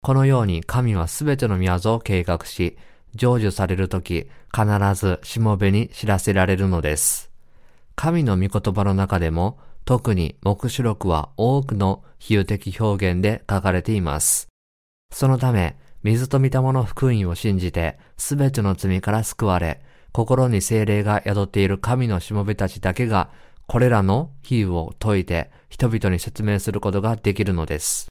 このように神はすべての宮を計画し、成就されるとき、必ずしもべに知らせられるのです。神の御言葉の中でも、特に目視録は多くの比喩的表現で書かれています。そのため、水と御霊の福音を信じて、すべての罪から救われ、心に精霊が宿っている神のしもべたちだけが、これらの比喩を解いて人々に説明することができるのです。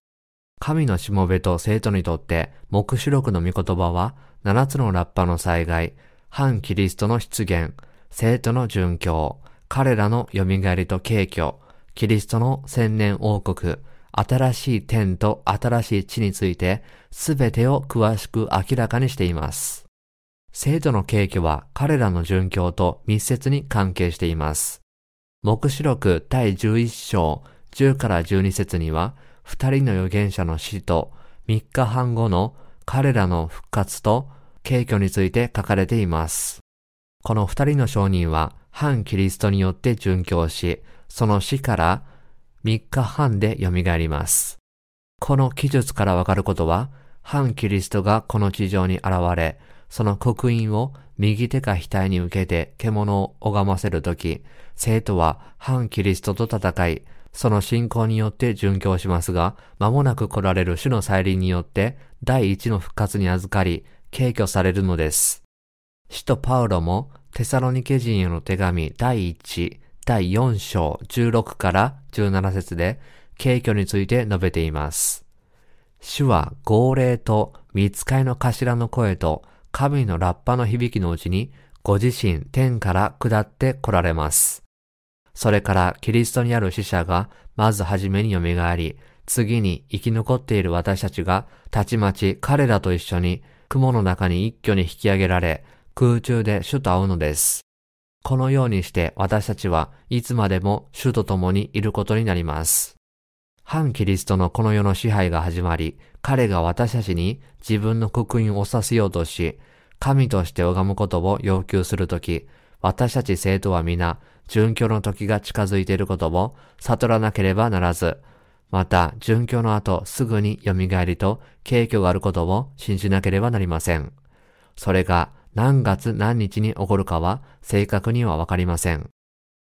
神のしもべと生徒にとって、目視録の御言葉は、七つのラッパの災害、反キリストの出現、生徒の殉教、彼らの蘇りと敬虚、キリストの千年王国、新しい天と新しい地について、すべてを詳しく明らかにしています。生徒の敬虚は彼らの殉教と密接に関係しています。目視録第11章10から12節には、二人の預言者の死と三日半後の彼らの復活と敬虚について書かれています。この二人の証人は反キリストによって殉教し、その死から三日半で蘇ります。この記述からわかることは、反キリストがこの地上に現れ、その刻印を右手か額に受けて獣を拝ませるとき、生徒は反キリストと戦い、その信仰によって殉教しますが、間もなく来られる主の再臨によって第一の復活に預かり、敬挙されるのです。使徒パウロもテサロニケ人への手紙第1、第4章16から17節で敬挙について述べています。主は号令と見つかいの頭の声と神のラッパの響きのうちにご自身天から下って来られます。それからキリストにある死者がまずはじめに蘇り、次に生き残っている私たちがたちまち彼らと一緒に雲の中に一挙に引き上げられ、空中で主と会うのです。このようにして私たちはいつまでも主と共にいることになります。反キリストのこの世の支配が始まり、彼が私たちに自分の刻印をさせようとし、神として拝むことを要求するとき、私たち生徒は皆、殉教の時が近づいていることを悟らなければならず、また、殉教の後すぐに蘇りと敬虚があることを信じなければなりません。それが何月何日に起こるかは正確にはわかりません。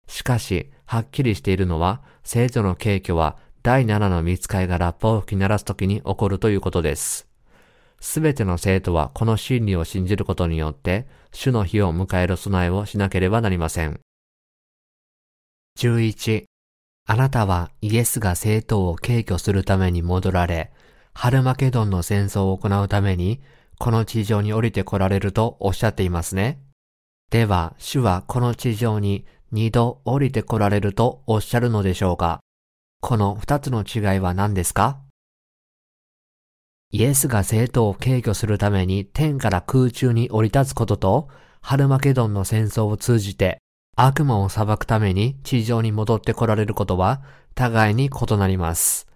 しかし、はっきりしているのは、生徒の敬虚は第七の見つかいがラッパを吹き鳴らす時に起こるということです。すべての生徒はこの真理を信じることによって、主の日を迎える備えをしなければなりません。11. あなたはイエスが生徒を敬挙するために戻られ、ハルマケドンの戦争を行うために、この地上に降りて来られるとおっしゃっていますね。では、主はこの地上に二度降りて来られるとおっしゃるのでしょうか？この二つの違いは何ですか？イエスが生徒を敬挙するために天から空中に降り立つことと、ハルマケドンの戦争を通じて悪魔を裁くために地上に戻って来られることは互いに異なります。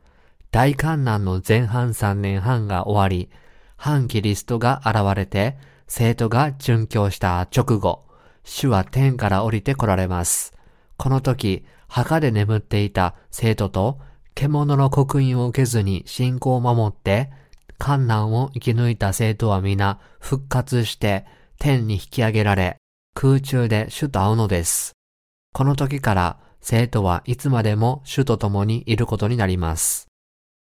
大観難の前半3年半が終わり、反キリストが現れて、生徒が殉教した直後、主は天から降りて来られます。この時、墓で眠っていた生徒と、獣の刻印を受けずに信仰を守って、観難を生き抜いた生徒は皆復活して天に引き上げられ、空中で主と会うのです。この時から生徒はいつまでも主と共にいることになります。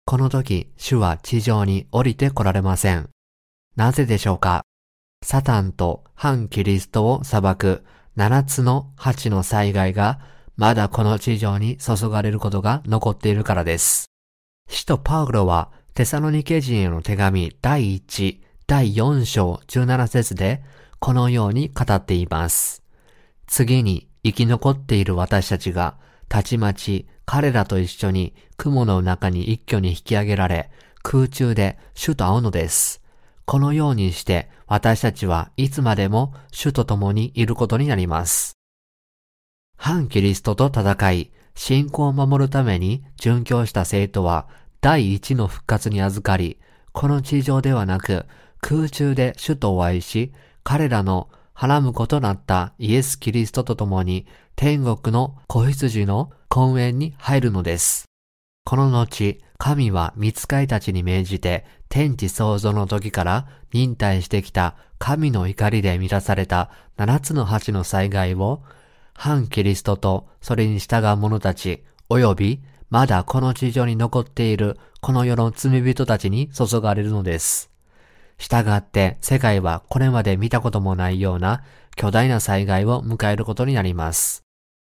この時、主は地上に降りて来られません。なぜでしょうか？サタンと反キリストを裁く七つの八の災害がまだこの地上に注がれることが残っているからです。使徒パウロはテサロニケ人への手紙第1、第4章17節でこのように語っています。次に生き残っている私たちがたちまち彼らと一緒に雲の中に一挙に引き上げられ空中で主と会うのです。このようにして私たちはいつまでも主と共にいることになります。反キリストと戦い、信仰を守るために殉教した生徒は第一の復活に預かり、この地上ではなく空中で主とお会いし、彼らのはらむことなったイエス・キリストと共に天国の子羊の婚宴に入るのです。この後、神は見つかいたちに命じて、天地創造の時から忍耐してきた神の怒りで満たされた七つの八の災害を、反キリストとそれに従う者たち、及びまだこの地上に残っているこの世の罪人たちに注がれるのです。従って世界はこれまで見たこともないような巨大な災害を迎えることになります。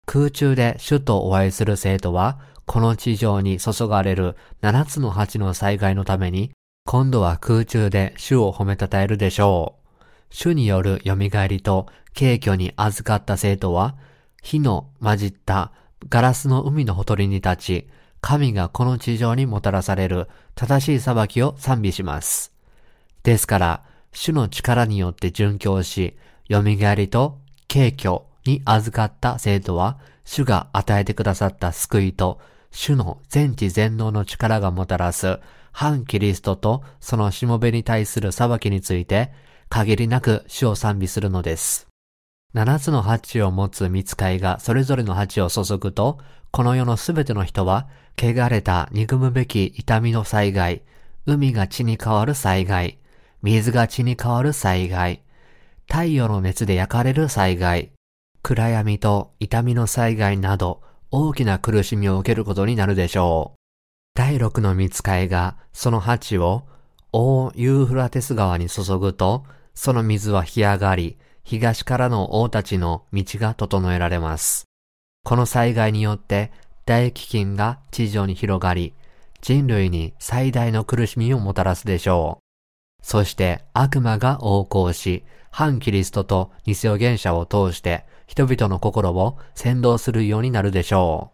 空中で主とお会いする生徒は、この地上に注がれる七つの八の災害のために、今度は空中で主を褒めたたえるでしょう。主による蘇りと軽挙に預かった生徒は、火の混じったガラスの海のほとりに立ち、神がこの地上にもたらされる正しい裁きを賛美します。ですから、主の力によって殉教し、蘇りと敬虚に預かった生徒は、主が与えてくださった救いと、主の全知全能の力がもたらす、反キリストとそのしもべに対する裁きについて、限りなく主を賛美するのです。七つの鉢を持つ見つかいがそれぞれの鉢を注ぐと、この世のすべての人は、汚れた憎むべき痛みの災害、海が血に変わる災害、水が血に変わる災害、太陽の熱で焼かれる災害、暗闇と痛みの災害など、大きな苦しみを受けることになるでしょう。第六の見つかいが、その鉢を、大ユーフラテス川に注ぐと、その水は干上がり、東からの王たちの道が整えられます。この災害によって、大飢饉が地上に広がり、人類に最大の苦しみをもたらすでしょう。そして悪魔が横行し、反キリストと偽予言者を通して人々の心を先導するようになるでしょ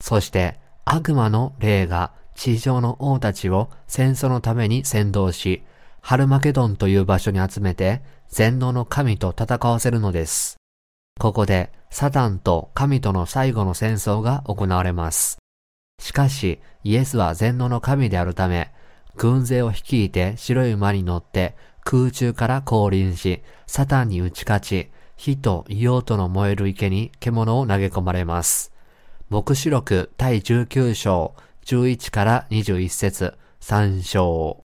う。そして悪魔の霊が地上の王たちを戦争のために先導し、ハルマケドンという場所に集めて全能の神と戦わせるのです。ここでサタンと神との最後の戦争が行われます。しかし、イエスは全能の神であるため、軍勢を率いて白い馬に乗って空中から降臨し、サタンに打ち勝ち、火と硫黄との燃える池に獣を投げ込まれます。目視録第19章11から21節3章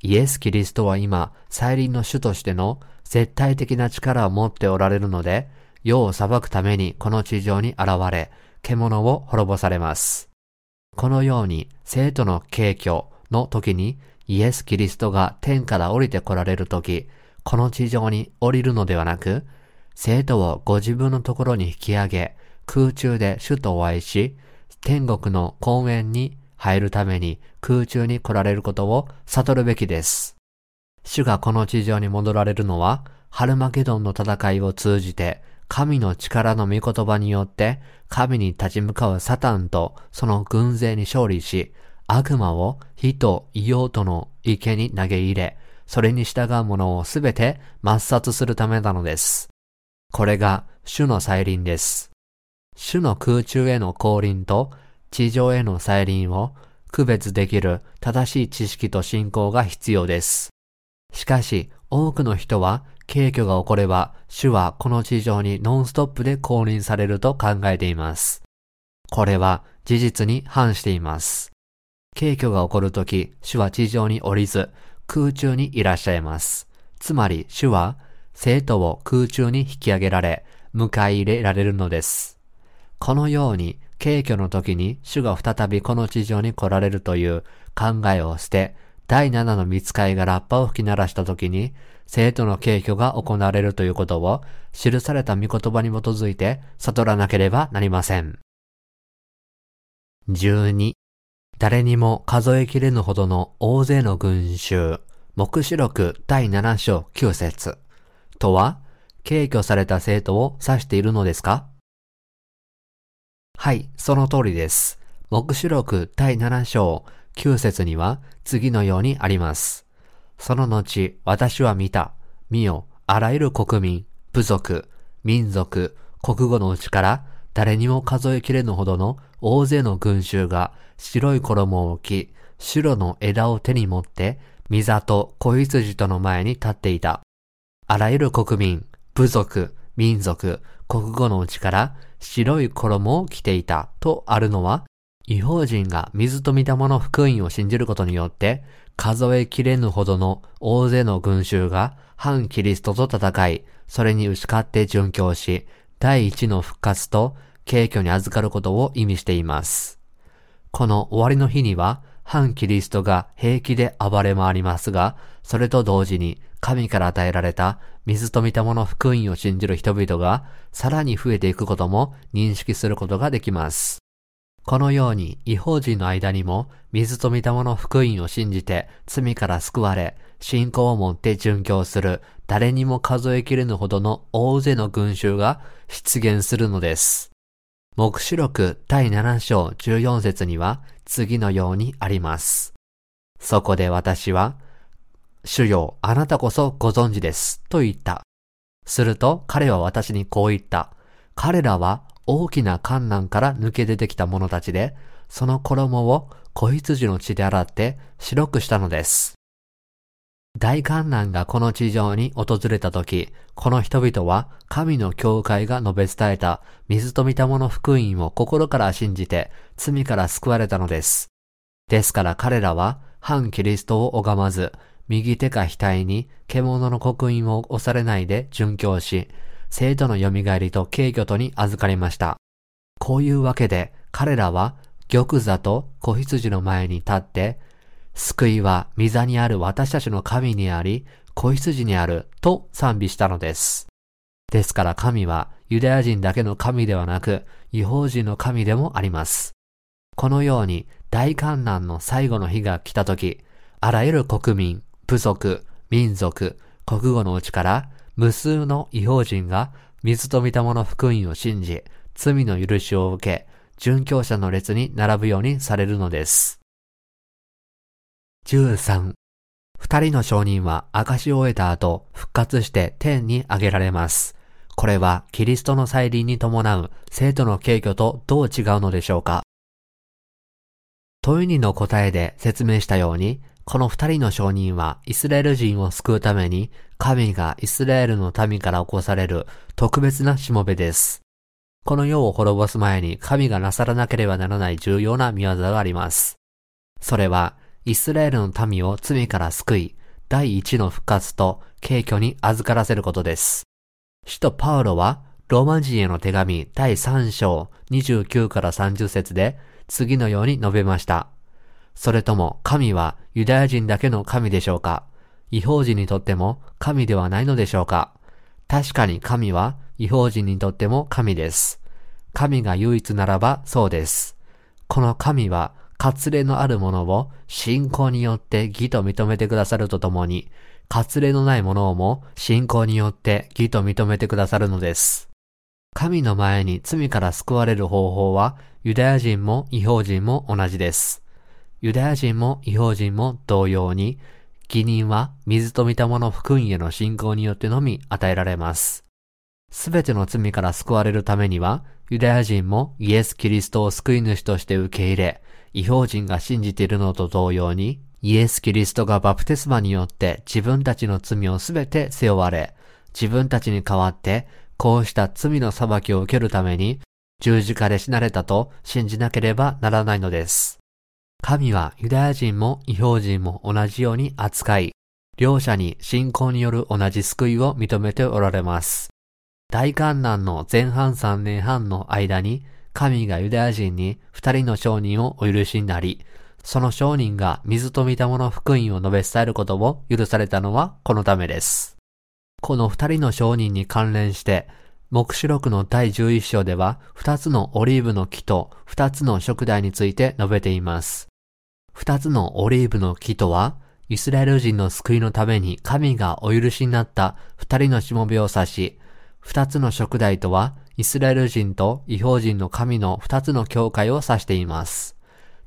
イエス・キリストは今、再臨の主としての絶対的な力を持っておられるので、世を裁くためにこの地上に現れ、獣を滅ぼされます。このように、生徒の敬虚の時に、イエス・キリストが天から降りて来られる時、この地上に降りるのではなく、生徒をご自分のところに引き上げ、空中で主とお会いし、天国の公園に入るために空中に来られることを悟るべきです。主がこの地上に戻られるのは、ハルマゲドンの戦いを通じて、神の力の御言葉によって、神に立ち向かうサタンとその軍勢に勝利し、悪魔を火と硫黄との池に投げ入れ、それに従う者をすべて抹殺するためなのです。これが主の再臨です。主の空中への降臨と地上への再臨を区別できる正しい知識と信仰が必要です。しかし、多くの人は、軽挙が起これば、主はこの地上にノンストップで降臨されると考えています。これは事実に反しています。軽挙が起こるとき、主は地上に降りず、空中にいらっしゃいます。つまり、主は、生徒を空中に引き上げられ、迎え入れられるのです。このように、軽挙の時に主が再びこの地上に来られるという考えを捨て、第七の見つかいがラッパを吹き鳴らした時に、生徒の軽挙が行われるということを、記された御言葉に基づいて悟らなければなりません。12. 誰にも数えきれぬほどの大勢の群衆、目視録第7章9節とは、軽挙された生徒を指しているのですか？はい、その通りです。目視録第7章9節には次のようにあります。その後、私は見た。見よ、あらゆる国民、部族、民族、国語のうちから誰にも数えきれぬほどの大勢の群衆が白い衣を着、白の枝を手に持って、ミザと子羊との前に立っていた。あらゆる国民、部族、民族、国語のうちから白い衣を着ていたとあるのは、違法人が水と御霊の福音を信じることによって、数えきれぬほどの大勢の群衆が反キリストと戦い、それに打ち勝って殉教し、第一の復活と軽挙に預かることを意味しています。この終わりの日には、反キリストが平気で暴れ回りますが、それと同時に神から与えられた水と御霊の福音を信じる人々がさらに増えていくことも認識することができます。このように違法人の間にも水と御霊の福音を信じて罪から救われ、信仰を持って殉教する誰にも数えきれぬほどの大勢の群衆が出現するのです。目視録第7章14節には次のようにあります。そこで私は、主よ、あなたこそご存知です、と言った。すると彼は私にこう言った。彼らは大きな観難から抜け出てきた者たちで、その衣を子羊の血で洗って白くしたのです。大観難がこの地上に訪れた時、この人々は神の教会が述べ伝えた水と御霊の福音を心から信じて罪から救われたのです。ですから彼らは反キリストを拝まず、右手か額に獣の刻印を押されないで殉教し、生徒の蘇りと軽挙とに預かりました。こういうわけで彼らは玉座と子羊の前に立って救いは御座にある私たちの神にあり、子羊にあると賛美したのです。ですから神はユダヤ人だけの神ではなく、違法人の神でもあります。このように大観難の最後の日が来た時、あらゆる国民、部族、民族、国語のうちから無数の違法人が水と御霊の福音を信じ、罪の許しを受け、殉教者の列に並ぶようにされるのです。13二人の証人は証を終えた後、復活して天に上げられます。これはキリストの再臨に伴う生徒の敬挙とどう違うのでしょうか問いにの答えで説明したように、この二人の証人はイスラエル人を救うために神がイスラエルの民から起こされる特別なしもべです。この世を滅ぼす前に神がなさらなければならない重要な見業があります。それはイスラエルの民を罪から救い、第一の復活と敬虚に預からせることです。使徒パウロは、ローマ人への手紙第3章29から30節で次のように述べました。それとも神はユダヤ人だけの神でしょうか？違法人にとっても神ではないのでしょうか確かに神は違法人にとっても神です。神が唯一ならばそうです。この神は割礼のあるものを信仰によって義と認めてくださるとともに、割礼のないものをも信仰によって義と認めてくださるのです。神の前に罪から救われる方法は、ユダヤ人も違法人も同じです。ユダヤ人も違法人も同様に、義人は水と御霊の福音への信仰によってのみ与えられます。すべての罪から救われるためには、ユダヤ人もイエス・キリストを救い主として受け入れ、違法人が信じているのと同様に、イエス・キリストがバプテスマによって自分たちの罪をすべて背負われ、自分たちに代わってこうした罪の裁きを受けるために十字架で死なれたと信じなければならないのです。神はユダヤ人も違法人も同じように扱い、両者に信仰による同じ救いを認めておられます。大観難の前半3年半の間に神がユダヤ人に二人の商人をお許しになり、その商人が水と御霊の福音を述べ伝えることを許されたのはこのためです。この二人の商人に関連して、目視録の第11章では、二つのオリーブの木と二つの食材について述べています。二つのオリーブの木とは、イスラエル人の救いのために神がお許しになった二人のしもべを指し、二つの食材とは、イスラエル人と違法人の神の二つの教会を指しています。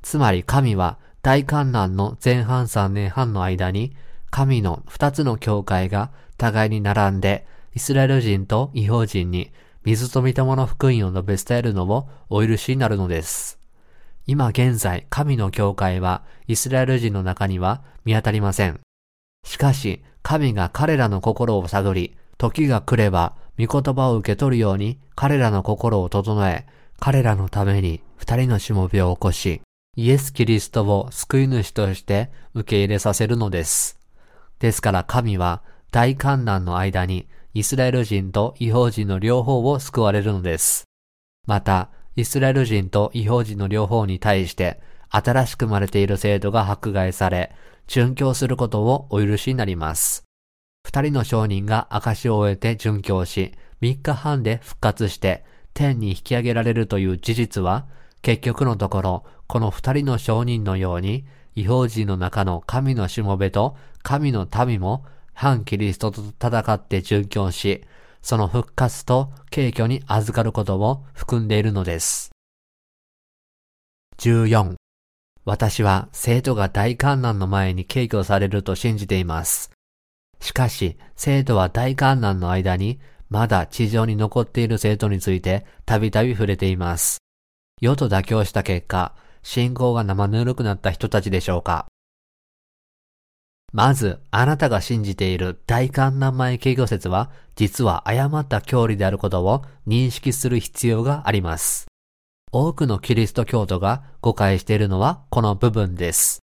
つまり神は大観難の前半3年半の間に神の二つの教会が互いに並んでイスラエル人と違法人に水と御霊の福音を述べ伝えるのもお許しになるのです。今現在神の教会はイスラエル人の中には見当たりません。しかし神が彼らの心を探り、時が来れば御言葉を受け取るように彼らの心を整え、彼らのために二人のしもべを起こし、イエス・キリストを救い主として受け入れさせるのです。ですから神は大観難の間にイスラエル人と違法人の両方を救われるのです。また、イスラエル人と違法人の両方に対して新しく生まれている制度が迫害され、殉教することをお許しになります。二人の商人が証を終えて殉教し、三日半で復活して天に引き上げられるという事実は、結局のところ、この二人の商人のように、違法人の中の神のしもべと神の民も反キリストと戦って殉教し、その復活と敬虚に預かることを含んでいるのです。14. 私は生徒が大観難の前に敬虚されると信じています。しかし、生徒は大観難の間にまだ地上に残っている生徒についてたびたび触れています。世と妥協した結果、信仰が生ぬるくなった人たちでしょうかまず、あなたが信じている大観難前敬語説は、実は誤った教理であることを認識する必要があります。多くのキリスト教徒が誤解しているのはこの部分です。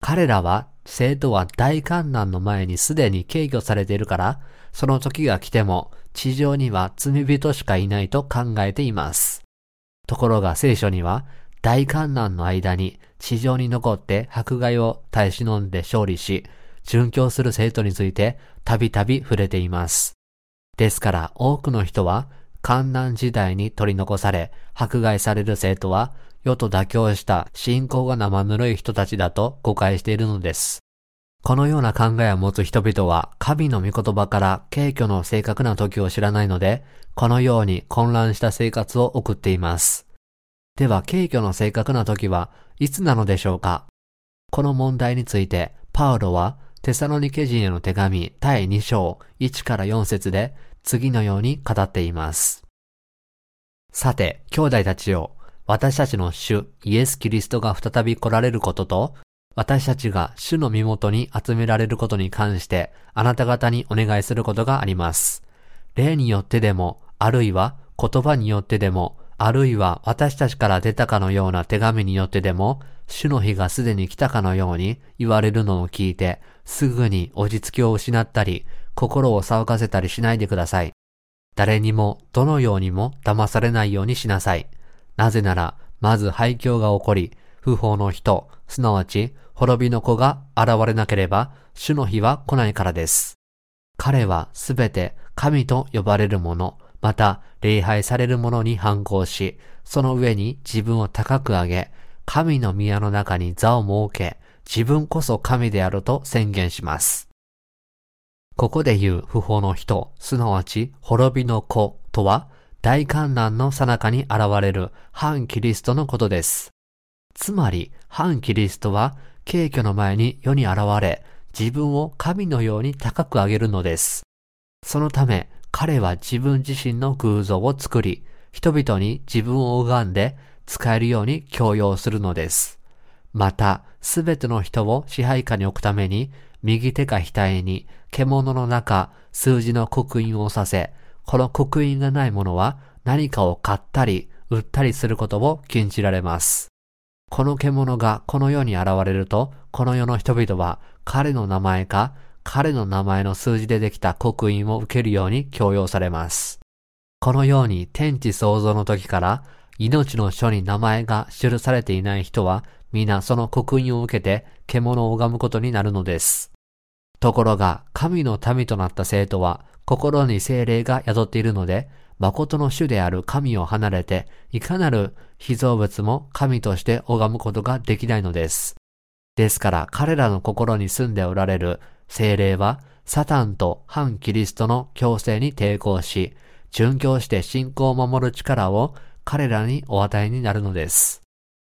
彼らは、生徒は大観難の前にすでに敬御されているから、その時が来ても、地上には罪人しかいないと考えています。ところが聖書には、大観難の間に地上に残って迫害を耐え忍んで勝利し、殉教する生徒についてたびたび触れています。ですから多くの人は、観難時代に取り残され、迫害される生徒は、世と妥協した信仰が生ぬるい人たちだと誤解しているのです。このような考えを持つ人々は、神の御言葉から敬虚の正確な時を知らないので、このように混乱した生活を送っています。では、敬虚の正確な時はいつなのでしょうか？この問題について、パウロはテサロニケ人への手紙第2章1から4節で次のように語っています。さて、兄弟たちよ、私たちの主イエス・キリストが再び来られることと、私たちが主の身元に集められることに関して、あなた方にお願いすることがあります。例によってでも、あるいは言葉によってでも、あるいは私たちから出たかのような手紙によってでも、主の日がすでに来たかのように言われるのを聞いて、すぐに落ち着きを失ったり、心を騒がせたりしないでください。誰にも、どのようにも騙されないようにしなさい。なぜなら、まず廃墟が起こり、不法の人、すなわち滅びの子が現れなければ、主の日は来ないからです。彼はすべて神と呼ばれるもの、また礼拝されるものに反抗し、その上に自分を高く上げ、神の宮の中に座を設け、自分こそ神であると宣言します。ここで言う不法の人、すなわち滅びの子とは、大観難の最中に現れる反キリストのことです。つまり、反キリストは、敬虚の前に世に現れ、自分を神のように高く上げるのです。そのため、彼は自分自身の偶像を作り、人々に自分を拝んで使えるように強要するのです。また、すべての人を支配下に置くために、右手か額に獣の中、数字の刻印をさせ、この刻印がないものは何かを買ったり、売ったりすることを禁じられます。この獣がこの世に現れると、この世の人々は彼の名前か、彼の名前の数字でできた刻印を受けるように強要されます。このように天地創造の時から命の書に名前が記されていない人は皆その刻印を受けて獣を拝むことになるのです。ところが、神の民となった生徒は、心に精霊が宿っているので、誠の主である神を離れて、いかなる被造物も神として拝むことができないのです。ですから彼らの心に住んでおられる精霊は、サタンと反キリストの強制に抵抗し、殉教して信仰を守る力を彼らにお与えになるのです。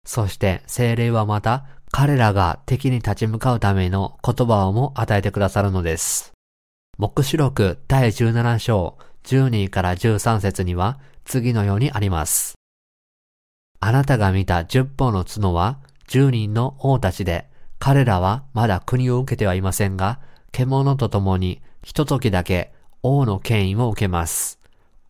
そして精霊はまた彼らが敵に立ち向かうための言葉をも与えてくださるのです。目視録第17章12から13節には次のようにあります。あなたが見た10本の角は10人の王たちで、彼らはまだ国を受けてはいませんが、獣と共にひと時だけ王の権威を受けます。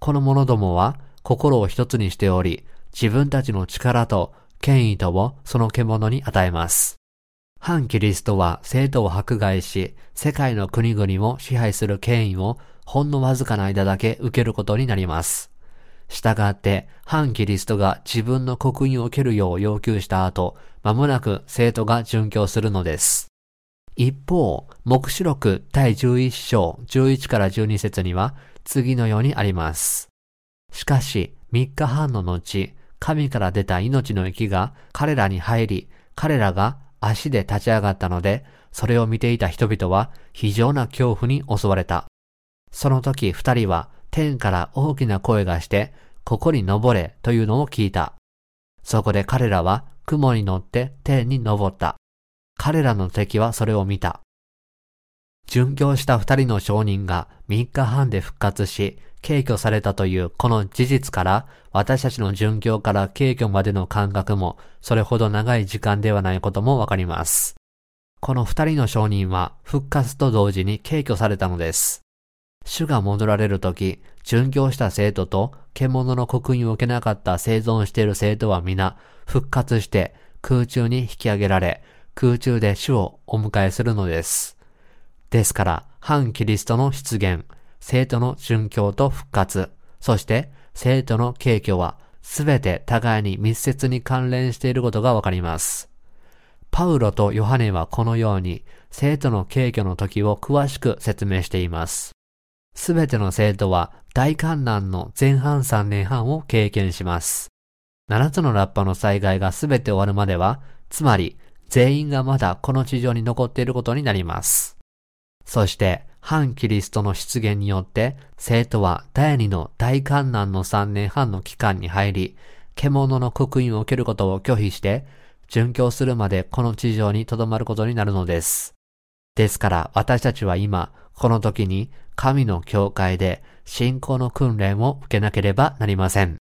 この者どもは心を一つにしており、自分たちの力と権威とをその獣に与えます。反キリストは生徒を迫害し、世界の国々を支配する権威をほんのわずかな間だけ受けることになります。したがって、反キリストが自分の刻印を受けるよう要求した後、間もなく生徒が殉教するのです。一方、目視録第11章11から12節には次のようにあります。しかし、3日半の後、神から出た命の息が彼らに入り、彼らが足で立ち上がったので、それを見ていた人々は非常な恐怖に襲われた。その時二人は天から大きな声がして、ここに登れというのを聞いた。そこで彼らは雲に乗って天に登った。彼らの敵はそれを見た。殉教した二人の証人が三日半で復活し、軽挙されたというこの事実から、私たちの殉教から軽挙までの間隔も、それほど長い時間ではないこともわかります。この二人の証人は復活と同時に軽挙されたのです。主が戻られるとき、殉教した生徒と獣の刻印を受けなかった生存している生徒は皆復活して空中に引き上げられ、空中で主をお迎えするのです。ですから、反キリストの出現、生徒の殉教と復活、そして生徒の敬挙は、すべて互いに密接に関連していることがわかります。パウロとヨハネはこのように、生徒の敬挙の時を詳しく説明しています。すべての生徒は大観難の前半3年半を経験します。7つのラッパの災害がすべて終わるまでは、つまり全員がまだこの地上に残っていることになります。そして、反キリストの出現によって、生徒は第二の大観難の3年半の期間に入り、獣の刻印を受けることを拒否して、殉教するまでこの地上に留まることになるのです。ですから私たちは今、この時に神の教会で信仰の訓練を受けなければなりません。